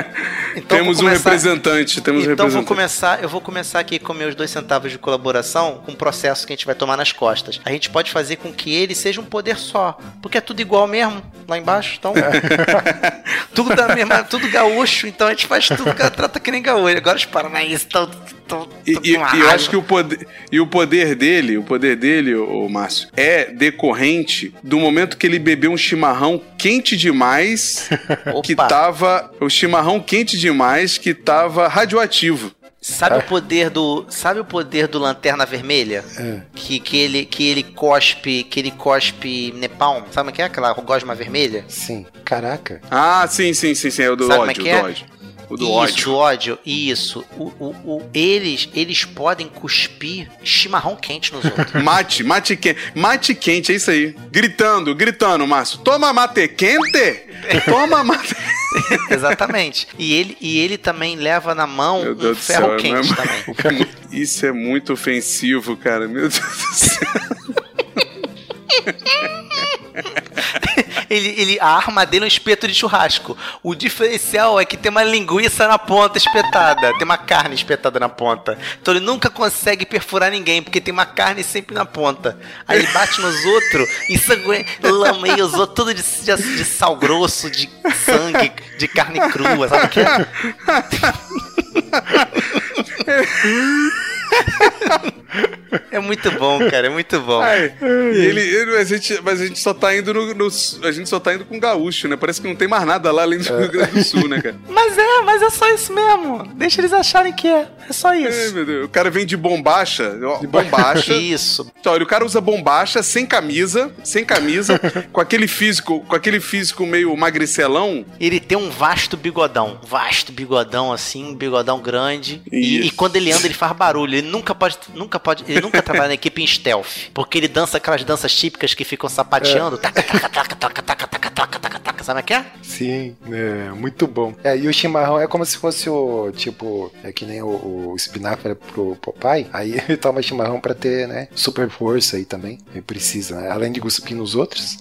Speaker 2: então
Speaker 3: temos
Speaker 2: vou
Speaker 3: um
Speaker 2: começar-
Speaker 3: representante, temos um
Speaker 2: Então vou
Speaker 3: representante.
Speaker 2: começar, eu vou começar aqui com meus dois centavos de colaboração com um processo que a gente vai tomar nas costas. A gente pode fazer com que ele seja um poder só, porque é tudo igual mesmo lá embaixo, então tudo da mesma, tudo gaúcho, então a gente faz tudo, trata que nem gaúcho. Agora os paranaenses estão tão,
Speaker 3: E,
Speaker 2: tão
Speaker 3: e- e eu acho que o poder, e o poder dele, o poder dele, o Márcio, é decorrente do momento que ele bebeu um chimarrão quente demais, que tava, o chimarrão quente demais que tava radioativo.
Speaker 2: Sabe o poder do. Sabe o poder do Lanterna Vermelha?
Speaker 1: É.
Speaker 2: Que, que, ele, que ele cospe. Que ele cospe Nepalm. Sabe o que é aquela gosma vermelha?
Speaker 1: Sim. Caraca.
Speaker 3: Ah, sim, sim, sim, sim, é o do
Speaker 2: Sabe como é
Speaker 3: ódio,
Speaker 2: é?
Speaker 3: do ódio. O do
Speaker 2: isso,
Speaker 3: ódio.
Speaker 2: do ódio. Isso. O, o, o- eles, eles podem cuspir chimarrão quente nos outros.
Speaker 3: Mate, mate quente, mate quente, é isso aí. Gritando, gritando, Márcio. Toma mate quente! Toma mate.
Speaker 2: Exatamente. E ele, e ele também leva na mão
Speaker 3: Meu
Speaker 2: um
Speaker 3: Deus
Speaker 2: ferro
Speaker 3: céu,
Speaker 2: quente
Speaker 3: não
Speaker 2: também.
Speaker 3: Isso é muito ofensivo, cara. Meu Deus do céu.
Speaker 2: Ele, ele, a arma dele é um espeto de churrasco. O diferencial é que tem uma linguiça na ponta espetada. Tem uma carne espetada na ponta. Então ele nunca consegue perfurar ninguém, porque tem uma carne sempre na ponta. Aí ele bate nos outros, ensangue, lameia os outros tudo de, de, de sal grosso, de sangue, de carne crua, sabe o que é? É muito bom, cara, é muito bom.
Speaker 3: Ai, e ele, ele- a gente, mas a gente só tá indo no, no- A gente só tá indo com gaúcho, né? Parece que não tem mais nada lá além do Rio Grande do Sul, né, cara?
Speaker 2: Mas é, mas é só isso mesmo. Deixa eles acharem que é. É só
Speaker 3: Ai,
Speaker 2: isso.
Speaker 3: meu Deus. O cara vem de bombacha, ó, bombacha.
Speaker 2: Isso.
Speaker 3: Então, olha, o cara usa bombacha, sem camisa, sem camisa, com aquele físico, com aquele físico meio magricelão.
Speaker 2: Ele tem um vasto bigodão. Vasto bigodão, assim, um bigodão grande. E, e quando ele anda, ele faz barulho. Ele nunca pode. Nunca pode. Ele nunca trabalha na equipe em stealth. Porque ele dança aquelas danças típicas que ficam sapateando. Taca, taca, taca, taca, taca, taca, taca, taca, taca. Sabe o que é?
Speaker 1: Sim, é, muito bom. É, e o chimarrão é como se fosse o, tipo, é que nem o, o espinafre é pro Popeye, aí ele toma chimarrão pra ter, né, super força aí também, ele precisa, né? além de cuspir nos outros.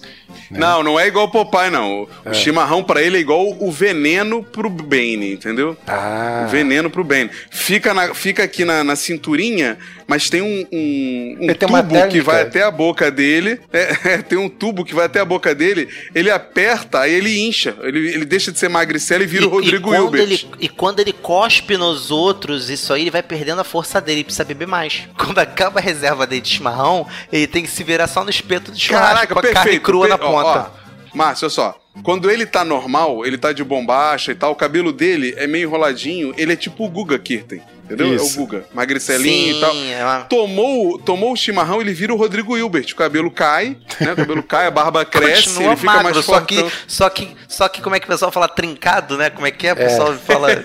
Speaker 1: né?
Speaker 3: Não, não é igual o Popeye, não. O, o chimarrão pra ele é igual o veneno pro Bane, entendeu?
Speaker 1: Ah,
Speaker 3: O veneno pro Bane. Fica, na- fica aqui na, na cinturinha, mas tem um, um, um tubo que vai até a boca dele. É, é, tem um tubo que vai até a boca dele. Ele aperta, aí ele incha. Ele, ele deixa de ser magricela e vira o Rodrigo
Speaker 2: quando
Speaker 3: Hilbert.
Speaker 2: ele, e quando ele cospe nos outros, isso aí ele vai perdendo a força dele, ele precisa beber mais. Quando acaba a reserva dele de chimarrão, ele tem que se virar só no espeto de churrasco
Speaker 3: Caraca,
Speaker 2: com a carne
Speaker 3: perfeito.
Speaker 2: crua na
Speaker 3: per- ó,
Speaker 2: ponta.
Speaker 3: ó, Márcio, olha só. Quando ele tá normal, ele tá de bombacha e tal, o cabelo dele é meio enroladinho, ele é tipo o Guga Kirten, entendeu? É o
Speaker 1: Isso.
Speaker 3: Guga, magricelinho e tal.
Speaker 2: Sim, é
Speaker 3: Tomou, tomou o chimarrão, ele vira o Rodrigo Hilbert. O cabelo cai, né? O cabelo cai, a barba cresce,
Speaker 2: Continua
Speaker 3: ele fica
Speaker 2: magro,
Speaker 3: mais
Speaker 2: só que, só que só que como é que o pessoal fala trincado, né? Como é que é? O pessoal fala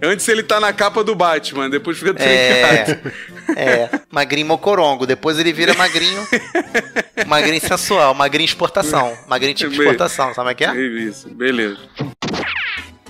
Speaker 3: Antes ele tá na capa do Batman, depois fica
Speaker 2: é,
Speaker 3: trincado.
Speaker 2: é, magrinho mocorongo, depois ele vira magrinho, magrinho sensual, magrinho exportação, magrinho tipo exportação, sabe como é que é?
Speaker 3: Isso, beleza.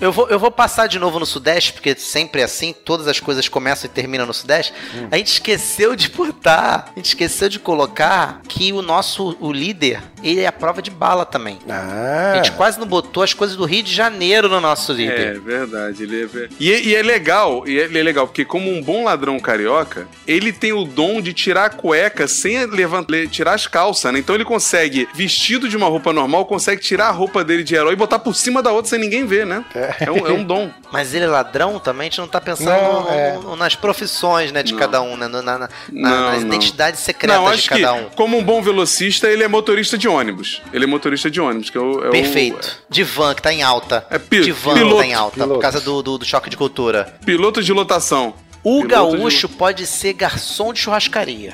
Speaker 2: Eu vou, eu vou passar de novo no Sudeste, porque sempre é assim, todas as coisas começam e terminam no Sudeste. A gente esqueceu de botar, a gente esqueceu de colocar que o nosso o líder, ele é a prova de bala também.
Speaker 1: Ah,
Speaker 2: A gente quase não botou as coisas do Rio de Janeiro no nosso
Speaker 3: É
Speaker 2: líder.
Speaker 3: verdade, ele é e, e é legal, e ele é legal, porque como um bom ladrão carioca, ele tem o dom de tirar a cueca sem levantar, tirar as calças, né? Então ele consegue, vestido de uma roupa normal, consegue tirar a roupa dele de herói e botar por cima da outra sem ninguém ver, né? É, um, é um dom.
Speaker 2: Mas ele é ladrão também, a gente não tá pensando
Speaker 1: Não,
Speaker 2: no-
Speaker 1: é.
Speaker 2: no- nas profissões, né, de
Speaker 3: Não.
Speaker 2: cada um, né? na- na- na-
Speaker 3: Não,
Speaker 2: nas
Speaker 3: não.
Speaker 2: identidades secretas
Speaker 3: Não,
Speaker 2: de cada um.
Speaker 3: como um bom velocista, ele é motorista de ônibus. Ele é motorista de ônibus, que é o. é o-
Speaker 2: Perfeito. De van, que tá em alta.
Speaker 3: É pi-
Speaker 2: de van
Speaker 3: piloto,
Speaker 2: tá em alta, por
Speaker 1: piloto.
Speaker 2: causa do, do, do choque de cultura.
Speaker 3: piloto de lotação.
Speaker 2: O
Speaker 3: Piloto
Speaker 2: gaúcho pode ser garçom de churrascaria.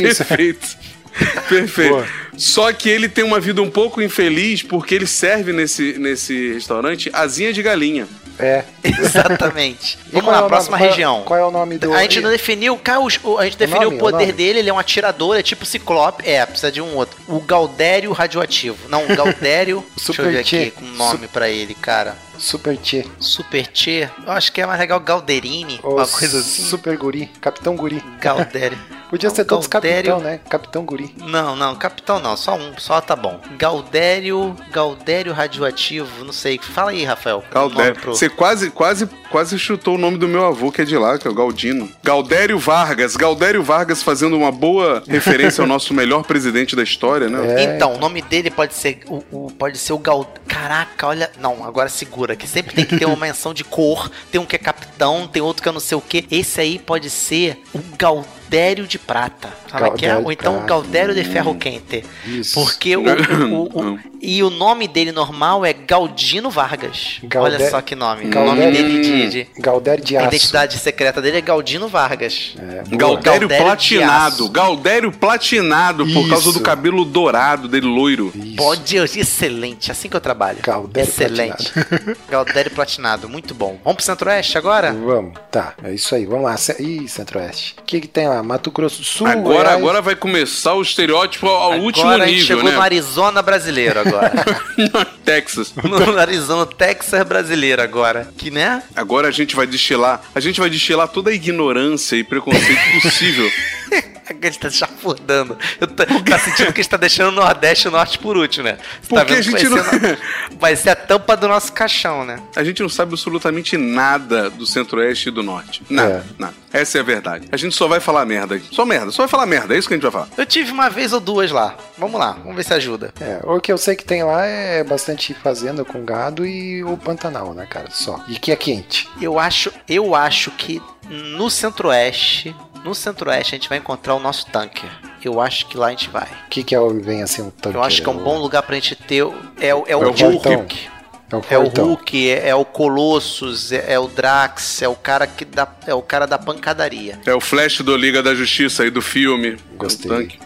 Speaker 1: isso.
Speaker 3: Perfeito. Perfeito.
Speaker 1: Boa.
Speaker 3: Só que ele tem uma vida um pouco infeliz porque ele serve nesse, nesse restaurante asinha de galinha.
Speaker 1: É.
Speaker 2: Exatamente. Vamos
Speaker 1: é
Speaker 2: lá,
Speaker 1: o
Speaker 2: próxima
Speaker 1: nome- qual é-
Speaker 2: região.
Speaker 1: Qual é o nome do.
Speaker 2: A gente não definiu, o- a gente definiu
Speaker 1: nome,
Speaker 2: o
Speaker 1: o
Speaker 2: poder
Speaker 1: nome.
Speaker 2: dele, ele é um atirador, é tipo ciclope. É, precisa de um outro. O Gaudério radioativo. Não, o Gaudério. deixa eu ver aqui com um nome pra ele, cara.
Speaker 1: Super Tchê.
Speaker 2: Super Tchê. Eu acho que é mais legal Galderini,
Speaker 1: Ou
Speaker 2: uma coisa assim.
Speaker 1: Super Guri. Capitão Guri.
Speaker 2: Gaudério.
Speaker 1: Podia ser todos capitão, né? Capitão Guri.
Speaker 2: Não, não, capitão não, só um, só tá bom. Gaudério, Gaudério radioativo, não sei. Fala aí, Rafael.
Speaker 3: Galdério.
Speaker 2: pro-
Speaker 3: Você quase, quase, quase chutou o nome do meu avô, que é de lá, que é o Galdino. Galdério Vargas. Galdério Vargas fazendo uma boa referência ao nosso melhor presidente da história, né?
Speaker 1: É.
Speaker 2: Então, o nome dele pode ser o, o- pode ser o Gal. Caraca, olha. Não, agora segura, que sempre tem que ter uma menção de cor. Tem um que é capitão, tem outro que é não sei o que. Esse aí pode ser o Gaudério de Prata. Sabe o que é? Ou então o
Speaker 1: Prata.
Speaker 2: Gaudério de Ferro Quente.
Speaker 1: Isso.
Speaker 2: Porque o, o- o- o- E o nome dele normal é Galdino Vargas.
Speaker 1: Gaudé-
Speaker 2: Olha só que nome. O
Speaker 1: Gaudério-
Speaker 2: nome dele de. de-
Speaker 1: Galdério de
Speaker 2: a
Speaker 1: aço.
Speaker 2: identidade secreta dele é Galdino Vargas.
Speaker 1: É.
Speaker 3: Galdério, platinado. Galdério platinado por causa
Speaker 1: Isso.
Speaker 3: do cabelo dourado dele, loiro.
Speaker 1: Isso.
Speaker 2: Pode, excelente, assim que eu trabalho.
Speaker 1: Gaudério
Speaker 2: excelente. Gaudério platinado, muito bom. Vamos pro Centro-Oeste agora?
Speaker 1: Vamos, tá, é isso aí, vamos lá. Ih, Centro-Oeste. O que, que tem lá? Mato Grosso do Sul.
Speaker 3: Agora,
Speaker 1: Goiás.
Speaker 3: agora vai começar o estereótipo ao
Speaker 2: agora
Speaker 3: último
Speaker 2: a gente
Speaker 3: nível,
Speaker 2: chegou
Speaker 3: né?
Speaker 2: no Arizona brasileiro agora.
Speaker 3: Texas.
Speaker 2: no Arizona, Texas brasileiro agora. Que né?
Speaker 3: Agora a gente vai destilar, a gente vai destilar toda a ignorância e preconceito possível.
Speaker 2: A gente tá chafurdando. Eu tô, tá sentindo que a gente tá deixando o Nordeste e o Norte por último, né? Você
Speaker 3: Porque
Speaker 2: vendo
Speaker 3: a
Speaker 2: que
Speaker 3: gente
Speaker 2: vai
Speaker 3: não-
Speaker 2: ser Vai ser a tampa do nosso caixão, né?
Speaker 3: A gente não sabe absolutamente nada do Centro-Oeste e do Norte. Nada, nada. Essa é a verdade. A gente só vai falar merda. Só merda, só vai falar merda. É isso que a gente vai falar.
Speaker 2: Eu tive uma vez ou duas lá. Vamos lá, vamos ver se ajuda.
Speaker 1: É, o que eu sei que tem lá é bastante fazenda com gado e o Pantanal, né, cara? Só. E que é quente.
Speaker 2: Eu acho, eu acho que no Centro-Oeste, no Centro-Oeste a gente vai encontrar o nosso tanker. Eu acho que lá a gente vai.
Speaker 1: O que, que é o vem assim um tanque?
Speaker 2: Eu acho que é um bom lugar pra gente ter. o- É, o- é o
Speaker 3: É o
Speaker 2: Hulk.
Speaker 1: É o
Speaker 2: É o. Hulk, é, é o Colossus, é, é o Drax, é o cara que dá, é o cara da pancadaria.
Speaker 3: É o Flash do Liga da Justiça aí do filme.
Speaker 1: Gostei.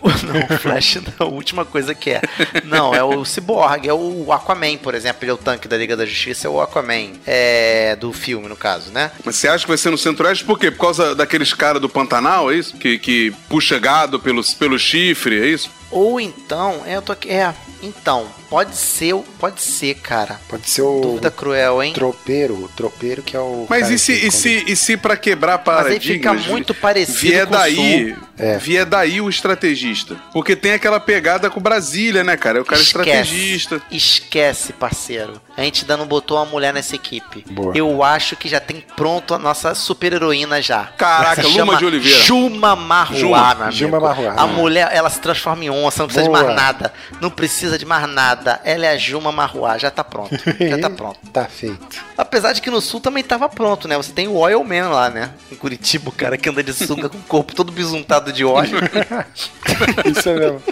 Speaker 3: O.
Speaker 2: Não, o Flash não, a última coisa que é. Não, é o Cyborg, é o Aquaman, por exemplo, ele é o tanque da Liga da Justiça, é o Aquaman. É do filme, no caso, né?
Speaker 3: Mas você acha que vai ser no Centro-Oeste por quê? Por causa daqueles caras do Pantanal, é isso? Que, que puxa gado pelo, pelo chifre, é isso?
Speaker 2: Ou então, é, eu tô aqui. É, então, pode ser, pode ser, cara.
Speaker 1: Pode ser o
Speaker 2: Dúvida cruel, hein?
Speaker 1: tropeiro, o tropeiro que é o.
Speaker 3: Mas e se, e, se, e se pra quebrar
Speaker 2: Mas aí fica muito parecido
Speaker 3: vier
Speaker 2: com o
Speaker 3: daí,
Speaker 2: Sul.
Speaker 1: É.
Speaker 3: vier daí o estrategista. Porque tem aquela pegada com Brasília, né, cara? É o cara estrategista.
Speaker 2: Esquece, parceiro. A gente ainda não botou uma mulher nessa equipe.
Speaker 1: Boa.
Speaker 2: Eu acho que já tem pronto a nossa super heroína já.
Speaker 3: Caraca, Luma
Speaker 2: chama
Speaker 3: de Oliveira.
Speaker 2: Juma Marruá,
Speaker 3: Juma.
Speaker 2: meu amigo.
Speaker 1: Juma Marruá.
Speaker 2: A mulher, ela se transforma em onça, não precisa de
Speaker 1: Boa.
Speaker 2: mais nada. Não precisa de mais nada. Ela é a Juma Marruá, já tá pronto. Já tá pronto.
Speaker 1: Tá feito.
Speaker 2: Apesar de que no sul também tava pronto, né? Você tem o Oil Man lá, né? Em Curitiba, o cara que anda de sunga com o corpo todo bisuntado de óleo.
Speaker 1: Isso é mesmo.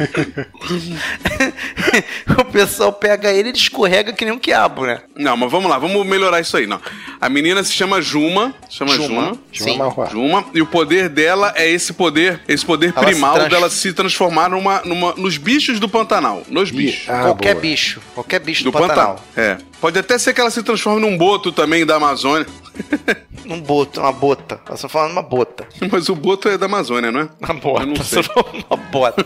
Speaker 2: o pessoal pega ele e ele escorrega que nem um quiabo, né?
Speaker 3: Não, mas vamos lá, vamos melhorar isso aí, não. A menina se chama Juma, se chama Juma.
Speaker 2: Juma.
Speaker 1: Juma
Speaker 2: Sim.
Speaker 1: Marruá.
Speaker 3: Juma, e o poder dela é esse poder, esse poder
Speaker 2: Ela se
Speaker 3: primal
Speaker 2: trans-
Speaker 3: dela se transformar numa, numa, nos bichos do Pantanal. Nos bichos.
Speaker 1: Ah,
Speaker 2: qualquer
Speaker 1: boa.
Speaker 2: bicho. Qualquer bicho
Speaker 3: do
Speaker 2: do, Pantanal.
Speaker 3: Pantanal. É. Pode até ser que ela se transforme num boto também da Amazônia.
Speaker 2: Um boto, uma bota. Nós estamos falando uma bota.
Speaker 3: Mas o boto é da Amazônia, não é?
Speaker 2: Uma bota.
Speaker 3: Eu não sei.
Speaker 2: uma bota.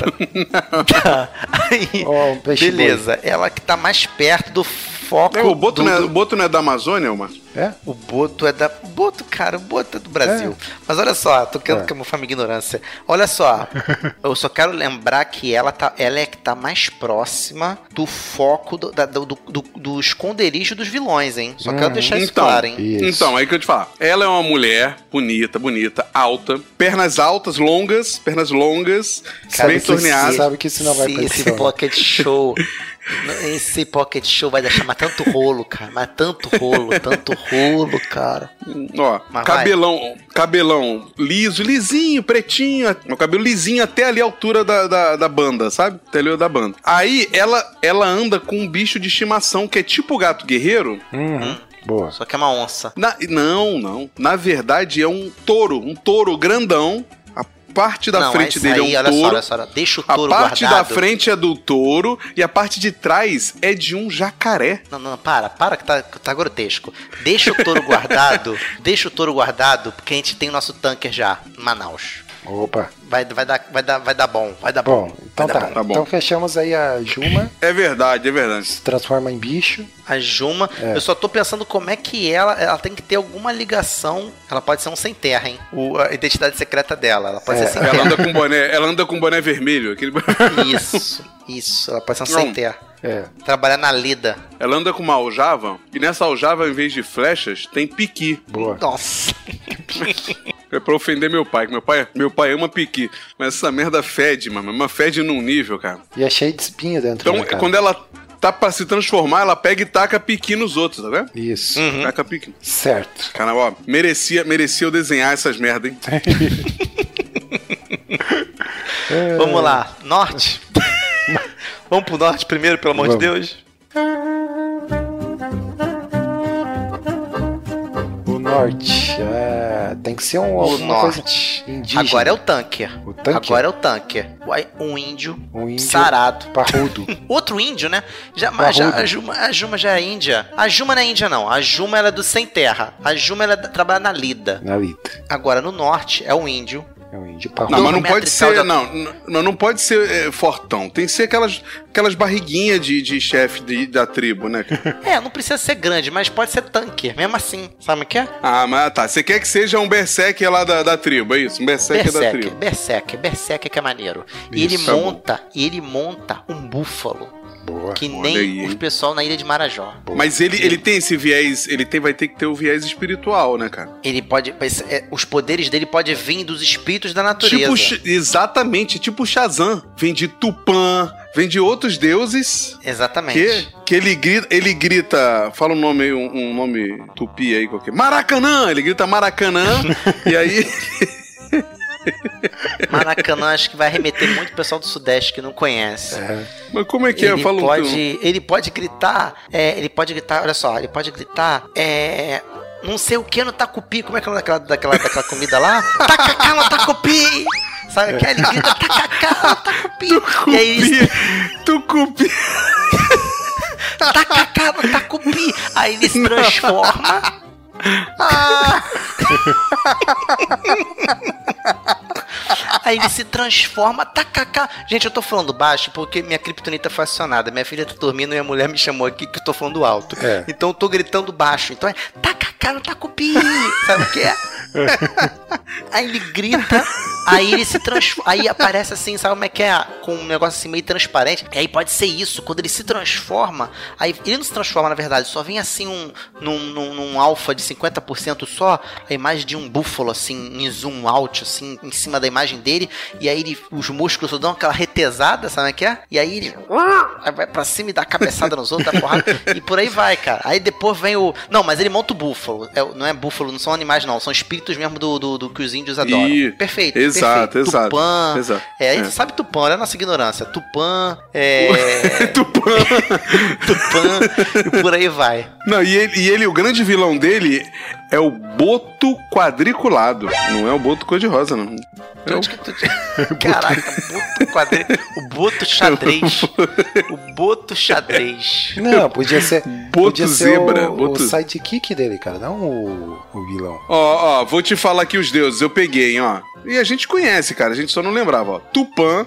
Speaker 2: Tá. Aí,
Speaker 1: peixe
Speaker 2: beleza. Ela que tá mais perto do foco.
Speaker 3: É, o, Boto
Speaker 2: do-
Speaker 3: não é,
Speaker 2: do-
Speaker 3: o Boto não é da Amazônia, uma?
Speaker 1: É?
Speaker 2: O Boto é da. Boto, cara, o Boto é do Brasil. Mas olha só, tô querendo
Speaker 1: É.
Speaker 2: camuflar minha ignorância. Olha só, eu só quero lembrar que ela, tá, ela é que tá mais próxima do foco do, da- do, do, do- esconderijo dos vilões, hein? Só quero
Speaker 1: Hum,
Speaker 2: deixar isso
Speaker 3: então,
Speaker 2: claro, hein?
Speaker 1: Isso.
Speaker 3: Então, aí que eu te falar. Ela é uma mulher bonita, bonita, alta, pernas altas, longas, pernas longas,
Speaker 1: Sabe
Speaker 3: bem torneadas.
Speaker 1: sabe que isso não vai
Speaker 2: Se esse pocket show. Esse pocket show vai deixar mais tanto rolo, cara. Mas tanto rolo, tanto rolo, cara.
Speaker 3: Ó,
Speaker 2: Mas
Speaker 3: cabelão, cabelão liso, lisinho, pretinho, o cabelo lisinho até ali a altura da, da, da banda, sabe? Até ali da banda. Aí ela, ela anda com um bicho de estimação que é tipo o gato guerreiro.
Speaker 1: Uhum. Boa.
Speaker 2: Só que é uma onça.
Speaker 3: Na- não, não. Na verdade é um touro, um touro grandão. A parte da
Speaker 2: não,
Speaker 3: frente dele
Speaker 2: aí,
Speaker 3: é um
Speaker 2: olha só,
Speaker 3: touro.
Speaker 2: olha só, olha. Deixa o
Speaker 3: A
Speaker 2: touro
Speaker 3: parte
Speaker 2: guardado.
Speaker 3: da frente é do touro e a parte de trás é de um jacaré.
Speaker 2: Não, não, para, para que tá, tá grotesco. Deixa o touro guardado, deixa o touro guardado, porque a gente tem o nosso tanker já, Manaus.
Speaker 1: Opa.
Speaker 2: Vai, vai, dar, vai, dar, vai dar bom, vai dar bom.
Speaker 1: Bom, então
Speaker 2: vai dar
Speaker 1: tá.
Speaker 2: bom.
Speaker 3: Tá bom.
Speaker 1: Então fechamos aí a Juma,
Speaker 3: É verdade, é verdade.
Speaker 1: se transforma em bicho.
Speaker 2: A Juma,
Speaker 1: É.
Speaker 2: eu só tô pensando como é que ela, ela tem que ter alguma ligação. Ela pode ser um sem terra, hein? O, a identidade secreta dela. Ela pode
Speaker 1: É.
Speaker 2: ser sem
Speaker 3: Ela
Speaker 2: terra.
Speaker 3: anda com boné, ela anda com boné vermelho. Aquele...
Speaker 2: Isso, isso. Ela pode ser um
Speaker 3: Não.
Speaker 2: sem terra.
Speaker 1: É.
Speaker 2: Trabalhar na lida.
Speaker 3: Ela anda com uma aljava e nessa aljava, em vez de flechas, tem piqui.
Speaker 1: Boa.
Speaker 2: Nossa.
Speaker 3: É pra ofender meu pai, que meu pai, meu pai ama piqui. Mas essa merda fede, mano. Mas fede num nível, cara.
Speaker 1: E é cheio de espinho dentro,
Speaker 3: Então,
Speaker 1: né, cara?
Speaker 3: quando ela tá pra se transformar, ela pega e taca piqui nos outros, tá vendo?
Speaker 1: Isso.
Speaker 2: Hum.
Speaker 3: Taca piqui.
Speaker 1: Certo.
Speaker 3: Cara, ó, merecia, merecia eu desenhar essas merda, hein?
Speaker 2: Vamos lá, norte. Vamos pro norte primeiro, pelo amor de
Speaker 1: Vamos.
Speaker 2: Deus.
Speaker 1: O norte. É, tem que ser um,
Speaker 2: O norte.
Speaker 1: indígena.
Speaker 2: Agora é o tanker.
Speaker 1: O tanker?
Speaker 2: Agora é o tanker. Um índio,
Speaker 1: Um índio
Speaker 2: sarado.
Speaker 1: parrudo.
Speaker 2: Outro índio, né? Já, mas já, a, Juma, a Juma já é índia. A Juma não é índia, não. A Juma ela é do sem terra. A Juma ela trabalha na lida.
Speaker 1: na lida.
Speaker 2: Agora, no norte, é um índio.
Speaker 1: É um índio
Speaker 3: Não,
Speaker 1: parrudo.
Speaker 3: mas não pode ser,
Speaker 2: de-
Speaker 3: não, não, não pode ser é, fortão. Tem que ser aquelas, aquelas barriguinhas de, de chefe de- da tribo, né?
Speaker 2: É, não precisa ser grande, mas pode ser tanker, mesmo assim. Sabe o que é?
Speaker 3: ah, mas tá. Você quer que seja um berserk lá da, da tribo, é isso? Um berserk da
Speaker 2: Berserker,
Speaker 3: tribo.
Speaker 2: Berserker, Berserker que é maneiro. E ele
Speaker 3: Isso, tá
Speaker 2: monta, e ele monta um búfalo.
Speaker 1: Boa.
Speaker 2: Que nem
Speaker 3: aí,
Speaker 2: o pessoal na ilha de Marajó.
Speaker 3: Mas ele, ele tem esse viés, ele tem, vai ter que ter o viés espiritual, né, cara?
Speaker 2: Ele pode. mas, é, os poderes dele podem vir dos espíritos da natureza.
Speaker 3: Tipo, exatamente, tipo Shazam. Vem de Tupã, vem de outros deuses
Speaker 2: Exatamente.
Speaker 3: que, que ele grita, ele grita, fala um nome aí, um, um nome tupi aí qualquer. Maracanã, ele grita Maracanã e aí
Speaker 2: Maracanã acho que vai remeter muito o pessoal do Sudeste que não conhece.
Speaker 3: Mas como é que é?
Speaker 2: Ele
Speaker 3: Fala um
Speaker 2: pode, ele pode gritar, é, ele pode gritar, olha só, ele pode gritar, é, não sei o que no tacupi, como é que é o nome daquela, daquela, daquela comida lá? Tacacá no tacupi! Sabe que ele grita tacacá no tacupi! E aí
Speaker 3: Tucupi.
Speaker 2: tacacá no tacupi! Aí ele se transforma. Ah! Aí ele se transforma, tacacá. Gente, eu tô falando baixo porque minha criptonita foi acionada. Minha filha tá dormindo e minha mulher me chamou aqui que eu tô falando alto.
Speaker 1: É.
Speaker 2: Então eu tô gritando baixo. Então é tacacá no tacupi. Sabe o que é? aí ele grita, aí ele se transforma. Aí aparece assim, sabe como é que é? Com um negócio assim meio transparente. E aí pode ser isso. Quando ele se transforma, aí ele não se transforma na verdade, só vem assim um num, num, num alfa de 50% só, a imagem de um búfalo assim, em zoom out, assim, em cima da imagem dele. E aí ele, os músculos só dão aquela retesada, sabe como é que é? E aí ele vai pra cima e dá cabeçada nos outros, dá porrada. E por aí vai, cara. Aí depois vem o. Não, mas ele monta o búfalo. É, não é búfalo, não são animais, não. São espíritos mesmo do, do, do que os índios adoram.
Speaker 3: Ih,
Speaker 2: perfeito.
Speaker 3: exato,
Speaker 2: perfeito.
Speaker 3: exato,
Speaker 2: Tupã.
Speaker 3: exato.
Speaker 2: É, a
Speaker 3: É.
Speaker 2: gente sabe Tupã, olha a nossa ignorância. Tupã, é.
Speaker 3: Tupã.
Speaker 2: Tupã, e por aí vai.
Speaker 3: Não, e ele, e ele, o grande vilão dele é o Boto quadriculado. Não é o Boto cor-de-rosa, não. É o.
Speaker 2: Caraca, boto quadrilho. O boto xadrez. O boto xadrez.
Speaker 1: Não, podia ser.
Speaker 3: Boto
Speaker 1: podia ser
Speaker 3: zebra,
Speaker 1: o,
Speaker 3: boto-
Speaker 1: o sidekick dele, cara, não o, o vilão.
Speaker 3: Ó, ó, vou te falar aqui os deuses, eu peguei, hein, ó. E a gente conhece, cara, a gente só não lembrava, ó. Tupã,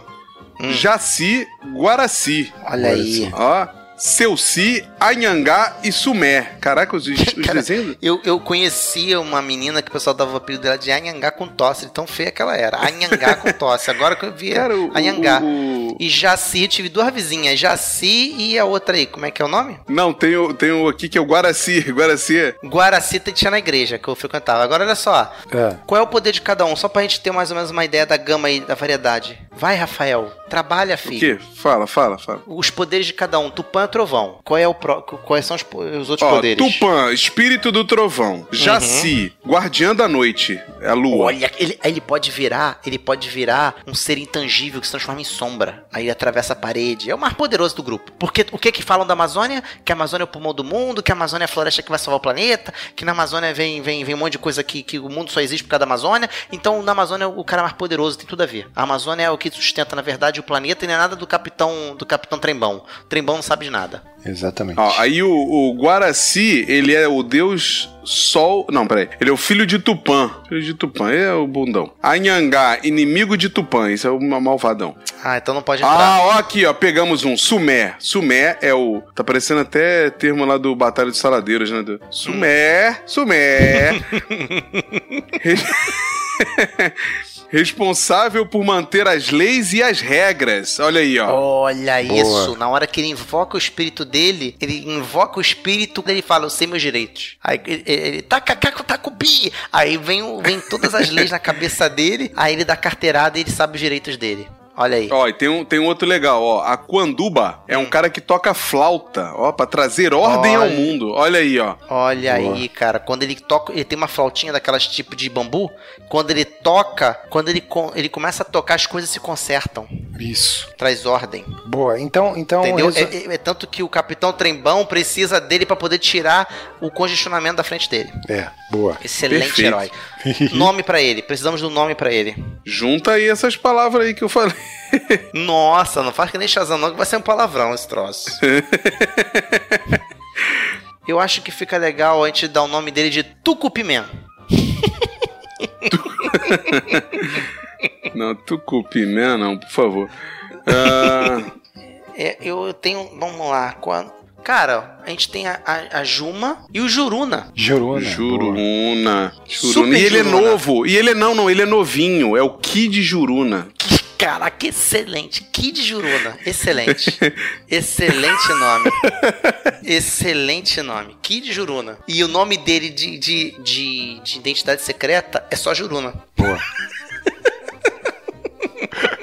Speaker 3: Jaci, Guaraci.
Speaker 2: Olha aí.
Speaker 3: Ó, Selci, Anhangá e Sumé. Caraca, os, os
Speaker 2: Cara,
Speaker 3: desenhos.
Speaker 2: Eu, eu conhecia uma menina que o pessoal dava o apelido dela de Anhangá com tosse, tão feia que ela era. Anhangá com tosse. Agora que eu vi
Speaker 3: Cara,
Speaker 2: Anhangá.
Speaker 3: o- o-
Speaker 2: E Jaci, eu tive duas vizinhas, Jaci e a outra aí, como é que é o nome?
Speaker 3: Não, tem o, tem o aqui que é o Guaraci. Guaraci.
Speaker 2: Guaracita tinha na igreja, que eu frequentava. Agora olha só,
Speaker 1: É.
Speaker 2: qual é o poder de cada um? Só pra gente ter mais ou menos uma ideia da gama aí, da variedade. Vai, Rafael, trabalha,
Speaker 3: O
Speaker 2: filho.
Speaker 3: quê? Fala, fala, fala.
Speaker 2: Os poderes de cada um, Tupã Trovão. Qual é o pro... Quais são os, os outros
Speaker 3: Ó,
Speaker 2: poderes? Uhum.
Speaker 3: Tupã, espírito do trovão. Jaci, guardiã da noite. É a lua.
Speaker 2: Olha, ele, ele pode virar, ele pode virar um ser intangível que se transforma em sombra. Aí atravessa a parede. É o mais poderoso do grupo. Porque o que que falam da Amazônia? Que a Amazônia é o pulmão do mundo, que a Amazônia é a floresta que vai salvar o planeta, que na Amazônia vem, vem, vem um monte de coisa que, que o mundo só existe por causa da Amazônia. Então, na Amazônia, o cara mais poderoso tem tudo a ver. A Amazônia é o que sustenta, na verdade, o planeta e não é nada do capitão do capitão Trembão. Trembão não sabe de nada.
Speaker 1: Exatamente.
Speaker 3: Ó, aí o, o Guaraci, ele é o deus sol. Não, peraí. Ele é o filho de Tupã. Filho de Tupã, é o bundão. Anhangá, inimigo de Tupã. Isso é o ma- malvadão.
Speaker 2: Ah, então não pode entrar.
Speaker 3: Ah, ó, aqui, ó. Pegamos um. Sumé. Sumé é o. Tá parecendo até termo lá do Batalha dos Saladeiros, né? Do- Sumé. Sumé. Res- Responsável por manter as leis e as regras. Olha aí, ó.
Speaker 2: Olha
Speaker 1: Boa.
Speaker 2: isso, na hora que ele invoca o espírito dele, ele invoca o espírito, ele fala, eu sei meus direitos. Aí ele, ele taca, taca, taca o pi. Aí vem, vem todas as leis na cabeça dele, aí ele dá carteirada e ele sabe os direitos dele. Olha aí.
Speaker 3: Ó, e tem um, tem um outro legal, ó. A Quanduba é um cara que toca flauta, ó, pra trazer ordem ao
Speaker 2: Olha.
Speaker 3: mundo. Olha aí, ó.
Speaker 2: Olha
Speaker 1: Boa.
Speaker 2: aí, cara, quando ele toca, ele tem uma flautinha daquelas tipo de bambu, quando ele toca, quando ele, co- ele começa a tocar, as coisas se consertam,
Speaker 1: Isso.
Speaker 2: traz ordem.
Speaker 1: Boa. Então, então
Speaker 2: Entendeu?
Speaker 1: resu-
Speaker 2: É, é- é tanto que o Capitão Trembão precisa dele pra poder tirar o congestionamento da frente dele.
Speaker 1: é, boa.
Speaker 2: Excelente
Speaker 3: Perfeito.
Speaker 2: herói. nome pra ele. Precisamos do nome pra ele.
Speaker 3: Junta aí essas palavras aí que eu falei.
Speaker 2: Nossa, não faz que nem Shazam não, que vai ser um palavrão esse troço. Eu acho que fica legal a gente dar o nome dele de Tucupimã.
Speaker 3: Não, Tucupimé não, por favor. Ah,
Speaker 2: É, eu tenho. Vamos lá. Quando, cara, a gente tem a, a- a Juma e o Juruna.
Speaker 1: Juruna.
Speaker 3: Juruna. Juruna.
Speaker 2: Super
Speaker 3: E ele é
Speaker 2: Juruna.
Speaker 3: novo. E ele é não, não, ele é novinho. É o Kid Juruna.
Speaker 2: Que, caraca, excelente. Kid Juruna. Excelente. excelente nome. Excelente nome. Kid Juruna. E o nome dele de, de, de, de identidade secreta é só Juruna.
Speaker 1: Boa.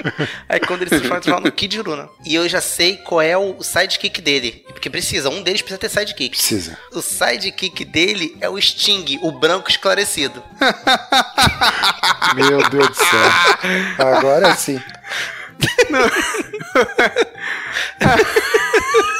Speaker 2: Aí quando ele se transforma, ele fala no Kid Juruna. E eu já sei qual é o sidekick dele. Porque precisa, um deles precisa ter sidekick.
Speaker 1: Precisa.
Speaker 2: O sidekick dele é o Sting, o branco esclarecido.
Speaker 1: Meu Deus do céu. Agora sim.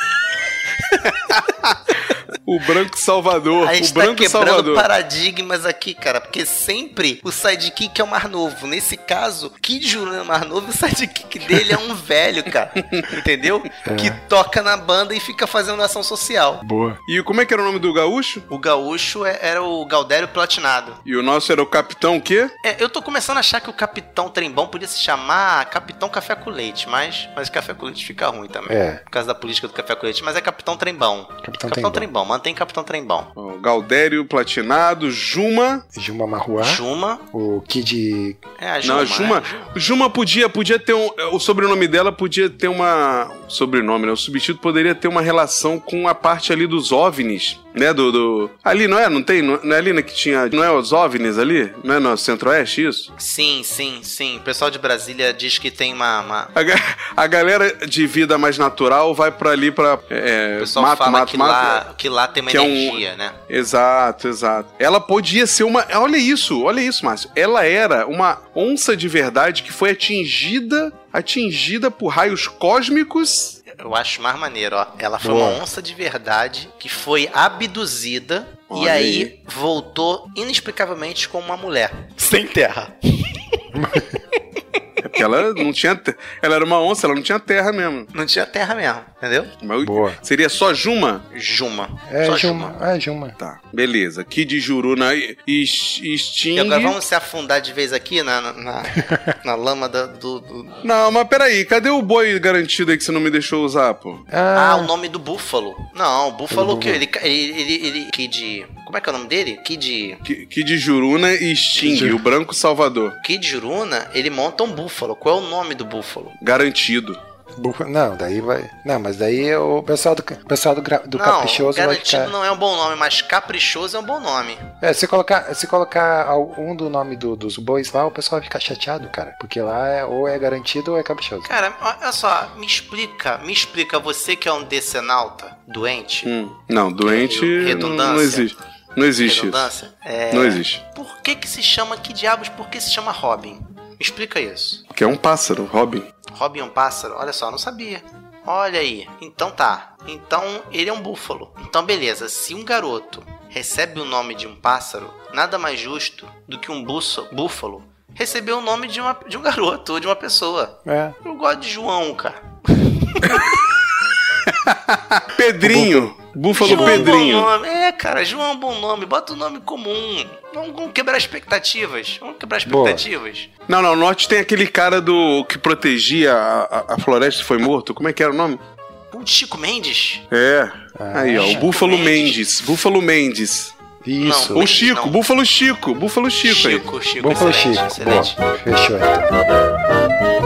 Speaker 3: O Branco Salvador.
Speaker 2: A gente
Speaker 3: o
Speaker 2: tá
Speaker 3: Branco
Speaker 2: quebrando
Speaker 3: Salvador.
Speaker 2: paradigmas aqui, cara. Porque sempre o sidekick é o mais novo. Nesse caso, Kid Juruna é o mais novo e o sidekick dele é um velho, cara. Entendeu? Que toca na banda e fica fazendo ação social.
Speaker 1: Boa.
Speaker 3: E como é que era o nome do gaúcho?
Speaker 2: O gaúcho é- era o Galdério Platinado.
Speaker 3: E o nosso era o Capitão o quê?
Speaker 2: É, eu tô começando a achar que o Capitão Trembão podia se chamar Capitão Café com Leite, mas, mas Café com Leite fica ruim também.
Speaker 1: É.
Speaker 2: Por causa da política do Café com Leite. Mas é Capitão Trembão.
Speaker 1: Capitão
Speaker 2: Capitão
Speaker 1: Trembão.
Speaker 2: Trembão. Mantém Capitão Trembão.
Speaker 3: Ó, Galdério Platinado, Juma.
Speaker 1: Juma Marruá.
Speaker 2: Juma.
Speaker 1: O Kid.
Speaker 2: É a Juma.
Speaker 3: Não, a Juma,
Speaker 2: é.
Speaker 3: Juma podia, podia ter um. O sobrenome dela podia ter uma. Sobrenome, né? O substituto poderia ter uma relação com a parte ali dos OVNIs, né? Do. do- ali, não é? Não tem? Não é ali né, que tinha. Não é os OVNIs ali? Não é no Centro-Oeste isso?
Speaker 2: Sim, sim, sim. O pessoal de Brasília diz que tem uma. uma-
Speaker 3: A, ga- a galera de vida mais natural vai pra ali pra. É,
Speaker 2: O pessoal
Speaker 3: mato,
Speaker 2: fala
Speaker 3: mato,
Speaker 2: que,
Speaker 3: mato.
Speaker 2: Lá, que lá tem uma
Speaker 3: Que é um-
Speaker 2: energia, né?
Speaker 3: Exato, exato. Ela podia ser uma. Olha isso, olha isso, Márcio. Ela era uma onça de verdade que foi atingida. Atingida por raios cósmicos.
Speaker 2: Eu acho mais maneiro, ó. Ela foi
Speaker 1: Boa.
Speaker 2: uma onça de verdade que foi abduzida e
Speaker 3: Olha
Speaker 2: aí,
Speaker 3: aí.
Speaker 2: voltou inexplicavelmente como uma mulher. Sem terra.
Speaker 3: Porque ela não tinha. te- Ela era uma onça, ela não tinha terra mesmo.
Speaker 2: Não tinha terra mesmo, entendeu?
Speaker 3: Mas
Speaker 1: Boa.
Speaker 3: Seria só Juma?
Speaker 2: Juma.
Speaker 1: É,
Speaker 2: Só
Speaker 1: Juma. É, Juma.
Speaker 3: Tá, beleza. Kid Juruna e, e, e Sting.
Speaker 2: E agora vamos se afundar de vez aqui na, na, na- na lama da- do, do-
Speaker 3: Não, mas peraí, cadê o boi garantido aí que você não me deixou usar, pô?
Speaker 2: Ah,
Speaker 1: Ah,
Speaker 2: o nome do búfalo. Não, o búfalo que ele, ele, ele, ele. Kid. Como é que é o nome dele? Kid.
Speaker 3: Ki- Kid Juruna e Sting,
Speaker 1: Kid-
Speaker 3: o Branco Salvador.
Speaker 2: Kid Juruna, ele monta um búfalo. Qual é o nome do búfalo?
Speaker 3: Garantido.
Speaker 1: búfalo- não, daí vai. Não, mas daí o pessoal do, pessoal do, gra- do
Speaker 2: não,
Speaker 1: Caprichoso vai
Speaker 2: garantido
Speaker 1: ficar.
Speaker 2: não é um bom nome, mas caprichoso é um bom nome.
Speaker 1: É, se colocar, se colocar algum do nome do- dos bois lá, o pessoal vai ficar chateado, cara. Porque lá é, ou é garantido ou é caprichoso.
Speaker 2: Cara, olha só, me explica, me explica, você que é um decenalta, doente,
Speaker 3: Hum. Não, doente não,
Speaker 2: Redundância.
Speaker 3: não existe. Não existe isso.
Speaker 2: redundância, é,
Speaker 3: Não existe.
Speaker 2: por que que se chama, que diabos, por que se chama Robin? Me explica isso.
Speaker 3: Que é um pássaro, Robin.
Speaker 2: Robin é um pássaro? Olha só, não sabia. Olha aí. Então tá. Então ele é um búfalo. Então beleza, se um garoto recebe o nome de um pássaro, nada mais justo do que um bússo- búfalo receber o nome de, uma, de um garoto ou de uma pessoa.
Speaker 1: É.
Speaker 2: Eu gosto de João, cara.
Speaker 3: Pedrinho. Búfalo
Speaker 2: João é
Speaker 3: Pedrinho.
Speaker 2: bom nome. É, cara, João é um bom nome. Bota um nome comum. Vamos, vamos quebrar expectativas. Vamos quebrar
Speaker 1: Boa.
Speaker 2: expectativas.
Speaker 3: Não, não, o norte tem aquele cara do que protegia a, a- a floresta e foi morto. Como é que era o nome?
Speaker 2: O Chico Mendes?
Speaker 3: É. Aí, ó, o
Speaker 2: Chico
Speaker 3: Búfalo
Speaker 2: Mendes.
Speaker 3: Mendes. Búfalo Mendes.
Speaker 1: Isso.
Speaker 2: Não,
Speaker 3: O Chico,
Speaker 2: não.
Speaker 3: Búfalo Chico. Búfalo Chico, aí.
Speaker 2: Chico, Chico,
Speaker 1: Búfalo
Speaker 2: excelente,
Speaker 1: Chico.
Speaker 2: excelente.
Speaker 1: Boa. Fechou então.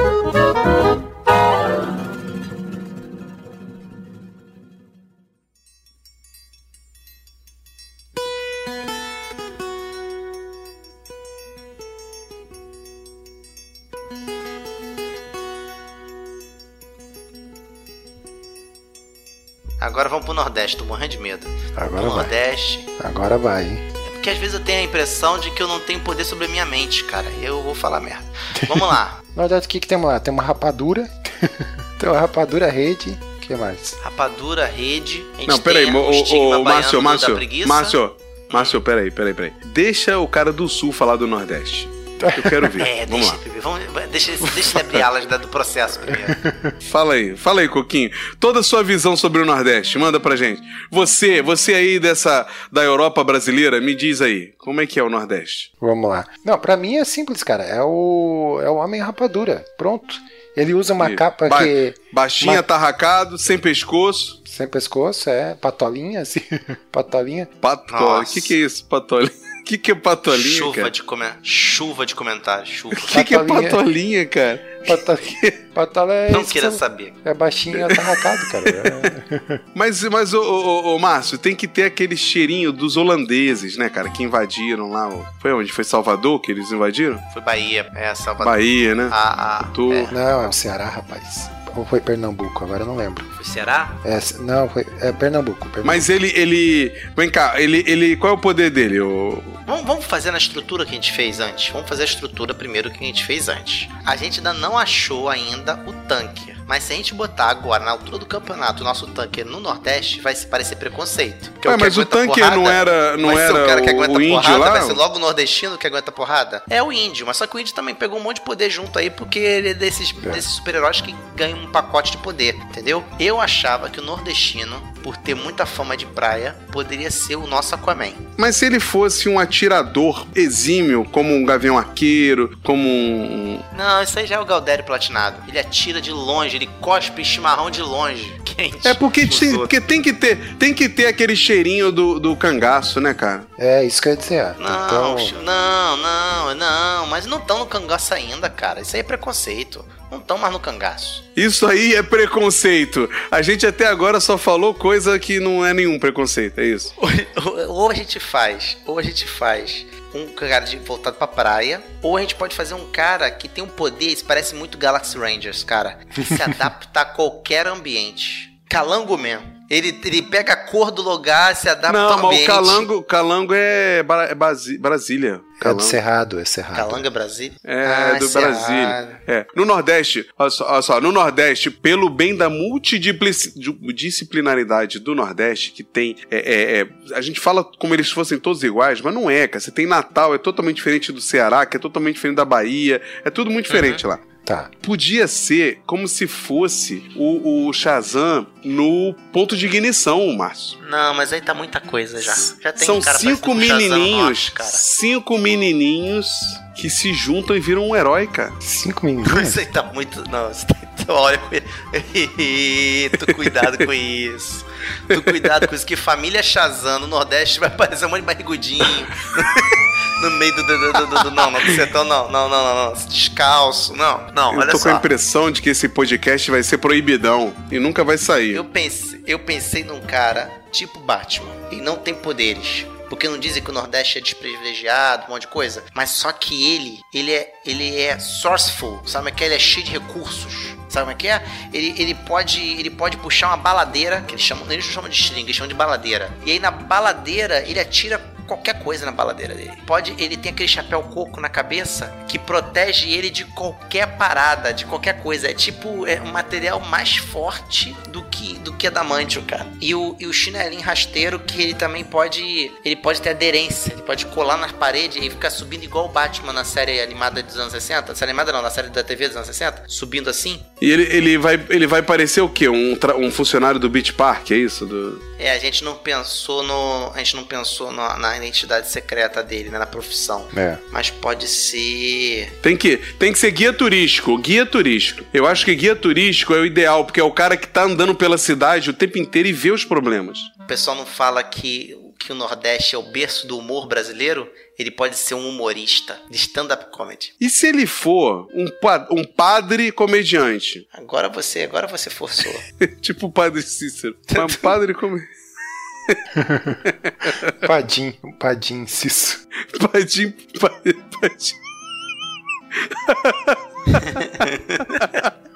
Speaker 2: Nordeste, tô morrendo de medo.
Speaker 1: Agora
Speaker 2: no
Speaker 1: vai.
Speaker 2: Nordeste.
Speaker 1: Agora vai, hein?
Speaker 2: É porque às vezes eu tenho a impressão de que eu não tenho poder sobre a minha mente, cara. Eu vou falar merda. Vamos lá.
Speaker 1: Verdade, o que, que temos lá? Tem uma rapadura. tem uma rapadura rede. O que mais?
Speaker 2: Rapadura, rede. A gente
Speaker 3: Não, peraí,
Speaker 2: o
Speaker 3: ô, ô, Márcio, Márcio,
Speaker 2: preguiça.
Speaker 3: Márcio, Márcio, peraí, peraí, peraí. Deixa o cara do sul falar do Nordeste. Eu quero ver.
Speaker 2: É,
Speaker 3: Vamos
Speaker 2: deixa,
Speaker 3: lá.
Speaker 2: Vamos, deixa, deixa ele abrir alas do processo primeiro.
Speaker 3: Fala aí, fala aí, Coquinho. Toda a sua visão sobre o Nordeste, manda pra gente. Você, você aí dessa da Europa brasileira, me diz aí, como é que é o Nordeste?
Speaker 1: Vamos lá. Não, pra mim é simples, cara. É o, é o homem rapadura. Pronto. Ele usa uma
Speaker 3: E
Speaker 1: capa
Speaker 3: ba-
Speaker 1: que.
Speaker 3: Baixinha,
Speaker 1: Ma-
Speaker 3: atarracado, sem pescoço,
Speaker 1: Sem pescoço, é patolinha, assim. patolinha.
Speaker 3: patola. O que, que é isso, patolinha? O que, que é patolinha,
Speaker 2: chuva,
Speaker 3: cara?
Speaker 2: de come... chuva de comentários, chuva.
Speaker 3: O que, que é
Speaker 1: Patolinha.
Speaker 3: cara?
Speaker 1: Patolinha. Patola é.
Speaker 2: Não queira
Speaker 1: que-
Speaker 2: saber.
Speaker 1: É baixinho e atarracado, cara. É.
Speaker 3: Mas, mas ô, ô, ô, ô, Márcio, tem que ter aquele cheirinho dos holandeses, né, cara, que invadiram lá. Foi onde? Foi Salvador que eles invadiram?
Speaker 2: Foi Bahia, é, Salvador.
Speaker 3: Bahia, né?
Speaker 2: A, a,
Speaker 3: Tô-
Speaker 2: é,
Speaker 1: Não, é o Ceará, rapaz. Ou foi Pernambuco? Agora eu não lembro.
Speaker 2: foi Ceará?
Speaker 1: É, não, foi. É Pernambuco. Pernambuco.
Speaker 3: Mas ele, ele. Vem cá, ele, ele. Qual é o poder dele? O...
Speaker 2: Vamos, vamos fazer na estrutura que a gente fez antes. Vamos fazer a estrutura primeiro que a gente fez antes. A gente ainda não achou ainda o tanque. Mas se a gente botar agora, na altura do campeonato, o nosso tanque no Nordeste, vai parecer preconceito. Porque
Speaker 3: Ué,
Speaker 2: que
Speaker 3: mas o tanque
Speaker 2: porrada
Speaker 3: não era, não
Speaker 2: vai ser
Speaker 3: era
Speaker 2: o cara que
Speaker 3: o,
Speaker 2: aguenta
Speaker 3: o índio
Speaker 2: porrada,
Speaker 3: lá?
Speaker 2: vai ser logo o nordestino que aguenta porrada? É o índio, mas só que o índio também pegou um monte de poder junto aí, porque ele é desses, desses super-heróis que ganham um pacote de poder, entendeu? Eu achava que o nordestino, por ter muita fama de praia, poderia ser o nosso Aquaman.
Speaker 3: Mas se ele fosse um atirador exímio, como um gavião arqueiro, como um.
Speaker 2: Não, isso aí já é o Galdério platinado. Ele atira de longe, ele cospe chimarrão de longe. Quente.
Speaker 3: É porque, tem, porque tem que ter, tem que ter aquele cheirinho do, do cangaço, né, cara?
Speaker 1: É, isso que eu ia dizer.
Speaker 2: Não,
Speaker 1: então,
Speaker 2: não, não, não, mas não estão no cangaço ainda, cara. Isso aí é preconceito. Não estão mais no cangaço.
Speaker 3: Isso aí é preconceito. A gente até agora só falou coisa que não é nenhum preconceito, é isso.
Speaker 2: Ou, ou a gente faz, ou a gente faz um cara de, voltado pra praia, ou a gente pode fazer um cara que tem um poder, isso parece muito Galaxy Rangers, cara, que se adapta a qualquer ambiente. Calango mesmo. Ele, ele pega a cor do lugar, se adapta
Speaker 3: não,
Speaker 2: ao
Speaker 3: mas o
Speaker 2: ambiente.
Speaker 3: calango, calango é, Bra- é Brasília.
Speaker 1: é do
Speaker 3: Calango.
Speaker 1: Cerrado, é Cerrado.
Speaker 2: Calango é Brasília?
Speaker 3: É,
Speaker 2: Ah,
Speaker 3: do
Speaker 2: Cerrado.
Speaker 3: Brasília. É. No Nordeste, olha só, olha só, no Nordeste, pelo bem da multidisciplinaridade do Nordeste, que tem. é, é, é, a gente fala como eles fossem todos iguais, mas não é, cara. Você tem Natal, é totalmente diferente do Ceará, que é totalmente diferente da Bahia, é tudo muito diferente lá.
Speaker 1: Tá.
Speaker 3: Podia ser como se fosse o, o Shazam no ponto de ignição, Márcio.
Speaker 2: Não, mas aí tá muita coisa já. Já tem
Speaker 3: São
Speaker 2: cara
Speaker 3: cinco
Speaker 2: Shazam
Speaker 3: menininhos,
Speaker 2: norte, cara.
Speaker 3: cinco menininhos que se juntam e viram um herói, cara.
Speaker 1: Cinco minutos.
Speaker 2: Isso aí tá muito. Não, isso tá... olha. tu cuidado com isso. Tu cuidado com isso, que família Shazam no Nordeste vai parecer um monte de barrigudinho. No meio do. do, do, do, do não, não, do sertão, não, não, não, não. Descalço. Não, não,
Speaker 3: Eu
Speaker 2: olha
Speaker 3: tô com a
Speaker 2: só.
Speaker 3: impressão de que esse podcast vai ser proibidão e nunca vai sair.
Speaker 2: Eu pensei, eu pensei num cara tipo Batman e não tem poderes. Porque não dizem que o Nordeste é desprivilegiado, um monte de coisa. Mas só que ele, ele é, ele é sourceful, sabe? Que ele é cheio de recursos. Sabe como é que é? Ele, ele, pode, ele pode puxar uma baladeira, que eles chamam, eles não chamam de string, eles chamam de baladeira. E aí na baladeira ele atira qualquer coisa na baladeira dele. Pode, ele tem aquele chapéu coco na cabeça que protege ele de qualquer parada, de qualquer coisa. É tipo é um material mais forte do que do que adamantio, cara. E o, e o chinelinho rasteiro que ele também pode, ele pode ter aderência, ele pode colar nas paredes e ficar subindo igual o Batman na série animada dos anos 60. Série animada não, na série da TV dos anos 60, subindo assim.
Speaker 3: E ele, ele, vai, ele vai parecer o quê? Um, um funcionário do Beach Park, é isso? Do...
Speaker 2: É, a gente não pensou no, a gente não pensou no- na identidade secreta dele, né, na profissão.
Speaker 1: É.
Speaker 2: Mas pode ser.
Speaker 3: Tem que, tem que ser guia turístico, guia turístico. Eu acho que guia turístico é o ideal, porque é o cara que tá andando pela cidade o tempo inteiro e vê os problemas.
Speaker 2: O pessoal não fala que, que o Nordeste é o berço do humor brasileiro. Ele pode ser um humorista de stand-up comedy.
Speaker 3: E se ele for um, pa- um padre comediante?
Speaker 2: Agora você, agora você forçou.
Speaker 3: tipo o padre Cícero. Mas um padre comediante.
Speaker 1: Padim, padim, cisso.
Speaker 3: Padim, padim, padim.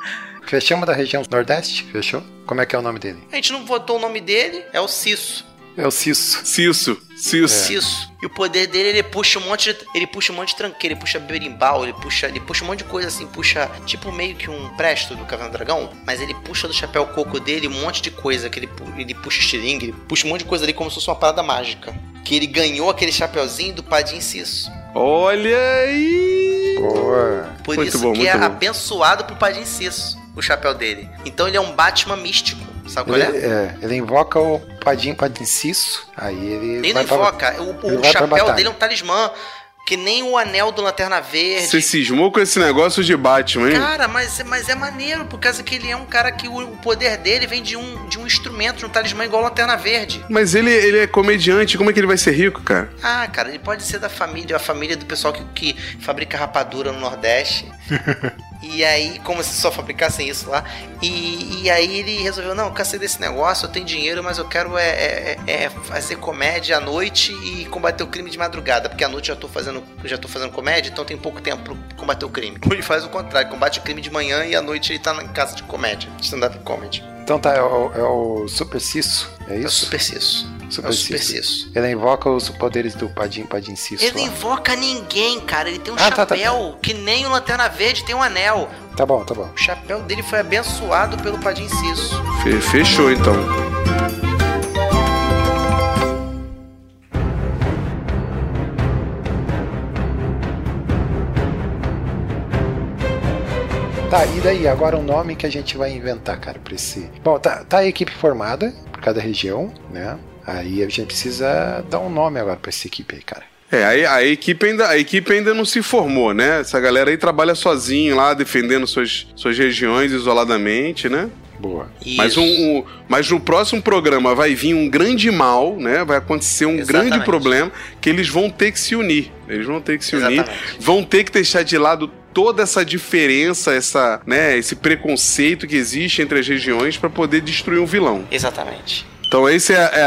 Speaker 1: Fechamos da região Nordeste? Fechou? Como é que é o nome dele?
Speaker 2: A gente não votou o nome dele, é o Cisso.
Speaker 1: É o Cisso.
Speaker 3: Cisso, Cisso.
Speaker 2: Cisso. E o poder dele, ele puxa um monte de, ele puxa um monte de tranqueira, ele puxa berimbau, ele puxa, ele puxa um monte de coisa assim, puxa tipo meio que um presto do Caverna do Dragão, mas ele puxa do chapéu coco dele um monte de coisa, que ele, ele puxa estilingue, ele puxa um monte de coisa ali como se fosse uma parada mágica. Que ele ganhou aquele chapeuzinho do Padim Cisso.
Speaker 3: Olha aí!
Speaker 1: Boa.
Speaker 2: Por
Speaker 3: Muito
Speaker 2: isso
Speaker 3: bom,
Speaker 2: que é
Speaker 3: bom.
Speaker 2: abençoado pro Padim Cisso, o chapéu dele. Então ele é um Batman místico, sabe qual
Speaker 1: Ele,
Speaker 2: é?
Speaker 1: é, ele invoca o padim, padim, cisso. Aí ele.
Speaker 2: Ele não
Speaker 1: vai pra-
Speaker 2: invoca, o, o
Speaker 1: pra
Speaker 2: chapéu dele é um talismã, que nem o anel do Lanterna Verde.
Speaker 3: Você cismou com esse negócio de Batman, hein?
Speaker 2: Cara, mas, mas é maneiro, por causa que ele é um cara que o, o poder dele vem de um, de um instrumento, de um talismã igual a Lanterna Verde.
Speaker 3: Mas ele, ele é comediante, como é que ele vai ser rico, cara?
Speaker 2: Ah, cara, ele pode ser da família, a família do pessoal que, que fabrica rapadura no Nordeste. e aí, como se só fabricassem isso lá. E, e aí ele resolveu, não, eu cansei desse negócio, eu tenho dinheiro, mas eu quero é, é- é fazer comédia à noite e combater o crime de madrugada. Porque à noite eu já tô fazendo, já tô fazendo comédia, então tem pouco tempo pra combater o crime. Ele faz o contrário, combate o crime de manhã e à noite ele tá em casa de comédia, de stand-up comedy.
Speaker 1: Então tá, é o, é o Super Cisso. É
Speaker 2: É o
Speaker 1: isso?
Speaker 2: super cisso.
Speaker 1: Super
Speaker 2: é o super
Speaker 1: Cisso. Ele invoca os poderes do padim, padim, cisso.
Speaker 2: Ele não
Speaker 1: lá.
Speaker 2: invoca ninguém, cara. Ele tem um
Speaker 1: Ah, tá, tá,
Speaker 2: chapéu que nem o Lanterna Verde tem um anel.
Speaker 1: Tá bom, tá bom.
Speaker 2: O chapéu dele foi abençoado pelo Padim Cisso.
Speaker 3: Fe- fechou, então.
Speaker 1: Tá, e daí? Agora um nome que a gente vai inventar, cara, pra esse. Bom, tá, tá a equipe formada por cada região, né? Aí a gente precisa dar um nome agora pra essa equipe aí, cara.
Speaker 3: É, aí a equipe, ainda, a equipe ainda não se formou, né? Essa galera aí trabalha sozinho lá, defendendo suas, suas regiões isoladamente, né?
Speaker 1: Boa.
Speaker 3: Mas, um, um- mas no próximo programa vai vir um grande mal, né? Vai acontecer um
Speaker 2: Exatamente.
Speaker 3: grande problema que eles vão ter que se unir. Eles vão ter que se unir.
Speaker 2: Exatamente.
Speaker 3: Vão ter que deixar de lado toda essa diferença, essa, né, esse preconceito que existe entre as regiões para poder destruir um vilão.
Speaker 2: Exatamente.
Speaker 3: Então esse é, a- é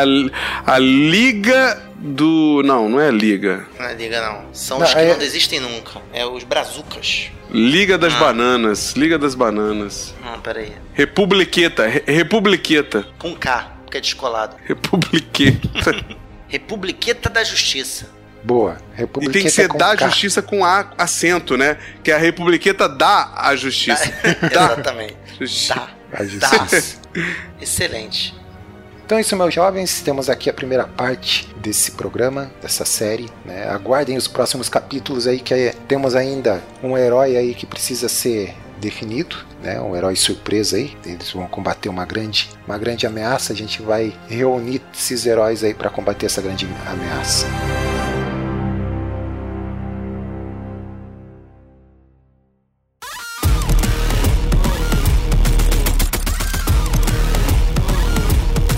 Speaker 3: a, a liga do, não, não é a liga.
Speaker 2: Não é liga, não. São
Speaker 1: Não,
Speaker 2: os que
Speaker 1: é-
Speaker 2: não desistem nunca. É os brazucas.
Speaker 3: Liga das
Speaker 2: Ah.
Speaker 3: bananas, liga das bananas.
Speaker 2: Não, pera aí.
Speaker 3: Republiqueta, Re- Republiqueta,
Speaker 2: Com K, porque é descolado.
Speaker 3: Republiqueta.
Speaker 2: Republiqueta da Justiça.
Speaker 1: Boa.
Speaker 3: E
Speaker 1: República
Speaker 3: tem que ser da
Speaker 1: K.
Speaker 3: justiça com A acento, né? Que a Republiqueta dá a justiça. Dá.
Speaker 2: Exatamente.
Speaker 3: Justiça.
Speaker 2: Tá.
Speaker 1: A justiça.
Speaker 2: Excelente.
Speaker 1: Então é isso, meus jovens. Temos aqui a primeira parte desse programa, dessa série. Né? Aguardem os próximos capítulos aí, que é- temos ainda um herói aí que precisa ser definido, né? Um herói surpresa aí. Eles vão combater uma grande, uma grande ameaça. A gente vai reunir esses heróis aí para combater essa grande ameaça.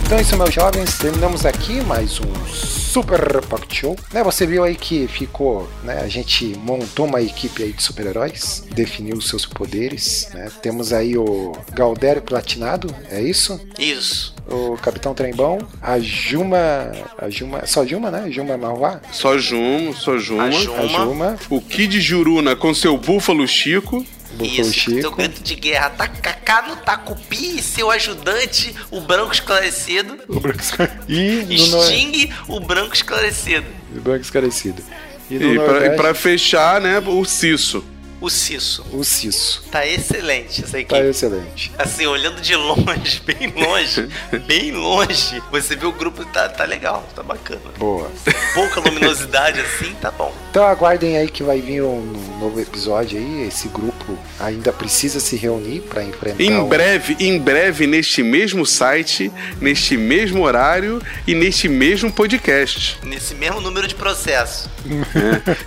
Speaker 1: Então é isso, meus jovens. Terminamos aqui mais um Super Pocket Show. Né, você viu aí que ficou, né, a gente montou uma equipe aí de super-heróis, definiu os seus poderes. Né? Temos aí o Galdério Platinado, é isso?
Speaker 2: Isso.
Speaker 1: O Capitão Trembão, a Juma, a Juma, só Juma, né? Juma Malvá,
Speaker 3: Só Jumo, só Juma.
Speaker 2: A Juma.
Speaker 1: a Juma,
Speaker 3: O Kid Juruna com seu búfalo Chico.
Speaker 1: Búfalo
Speaker 2: Isso,
Speaker 1: Chico.
Speaker 2: teu grito de guerra. Tacacá no Tacupi e seu ajudante, o branco esclarecido.
Speaker 1: E no Nor-
Speaker 2: Sting, o branco esclarecido.
Speaker 1: Branco esclarecido. E no
Speaker 3: E pra, e
Speaker 1: Nordeste,
Speaker 3: pra fechar, né, o Cisso.
Speaker 2: O Cisso.
Speaker 1: o Cisso.
Speaker 2: Tá excelente essa
Speaker 1: Tá
Speaker 2: equipe.
Speaker 1: excelente.
Speaker 2: Assim, olhando de longe, bem longe, bem longe, você vê o grupo tá, tá legal, tá bacana.
Speaker 1: Boa.
Speaker 2: Pouca luminosidade assim, tá bom.
Speaker 1: Então aguardem aí que vai vir um novo episódio aí. Esse grupo ainda precisa se reunir para enfrentar.
Speaker 3: Em
Speaker 1: o-
Speaker 3: breve, em breve, neste mesmo site, neste mesmo horário e neste mesmo podcast.
Speaker 2: Nesse mesmo número de processo.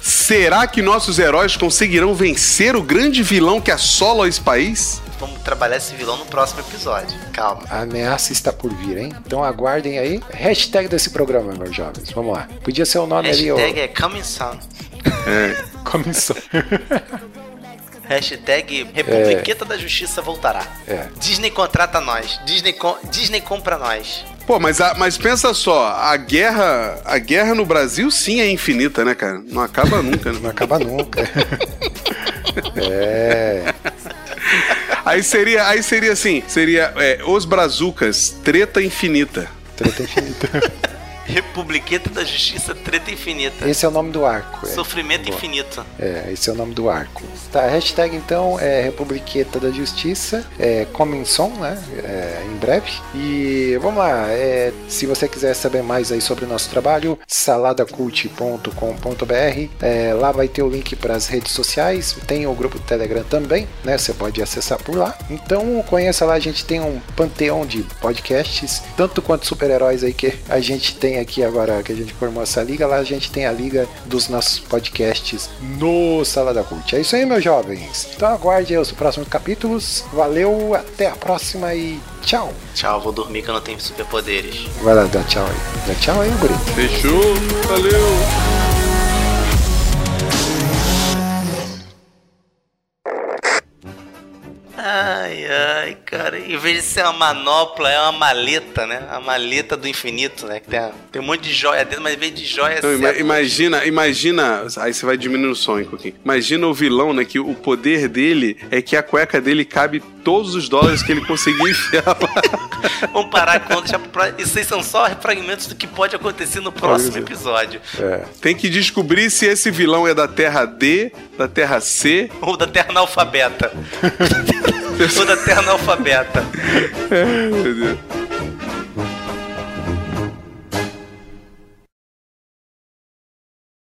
Speaker 3: Será que nossos heróis conseguirão vencer o grande vilão que assola esse país?
Speaker 2: Vamos trabalhar esse vilão no próximo episódio. Calma.
Speaker 1: A ameaça está por vir, hein? Então aguardem aí. Hashtag desse programa, meus jovens. Vamos lá. Podia ser o nome
Speaker 2: Hashtag
Speaker 1: ali,
Speaker 2: é coming soon.
Speaker 1: ó. Comissão.
Speaker 2: Hashtag Republiqueta da Justiça voltará.
Speaker 1: É.
Speaker 2: Disney contrata nós. Disney, com- Disney compra nós.
Speaker 3: Pô, mas, a- mas pensa só, a guerra, a guerra no Brasil sim é infinita, né, cara? Não acaba nunca, né?
Speaker 1: Não acaba nunca. é.
Speaker 3: Aí seria, aí seria assim, seria é, os brazucas, treta infinita.
Speaker 1: Treta infinita.
Speaker 2: Republiqueta da Justiça, treta infinita.
Speaker 1: Esse é o nome do arco. é.
Speaker 2: Sofrimento
Speaker 1: Boa.
Speaker 2: infinito.
Speaker 1: É, esse é o nome do arco. Tá, a hashtag então é Republiqueta da Justiça, é coming soon, né? É, em breve. E vamos lá, é, se você quiser saber mais aí sobre o nosso trabalho, saladacult.com.br, é, lá vai ter o link para as redes sociais, tem o grupo do Telegram também, né? Você pode acessar por lá. Então conheça lá, a gente tem um panteão de podcasts, tanto quanto super-heróis aí que a gente tem aqui agora que a gente formou essa liga, lá a gente tem a liga dos nossos podcasts no Sala da Cult. É isso aí, meus jovens. Então aguarde aí os próximos capítulos. Valeu, até a próxima e tchau.
Speaker 2: Tchau, vou dormir que eu não tenho superpoderes.
Speaker 1: Vai lá, dá tchau aí. Dá tchau aí, Brito.
Speaker 3: Fechou? Valeu!
Speaker 2: Ai, ai, cara. Em vez de ser uma manopla, é uma maleta, né? A maleta do infinito, né? Que tem, a- tem um monte de joia dentro, mas em vez de joia, é
Speaker 3: ima- imagina, imagina. Aí você vai diminuindo o som, hein, Coquinho. Imagina o vilão, né? Que o poder dele é que a cueca dele cabe todos os dólares que ele conseguir enfiar lá.
Speaker 2: Vamos parar pro pró- Isso aí são só fragmentos do que pode acontecer no próximo episódio.
Speaker 1: É.
Speaker 3: Tem que descobrir se esse vilão é da Terra D, da Terra C.
Speaker 2: Ou da Terra analfabeta. Ou da Terra analfabeta.
Speaker 3: Meu Deus.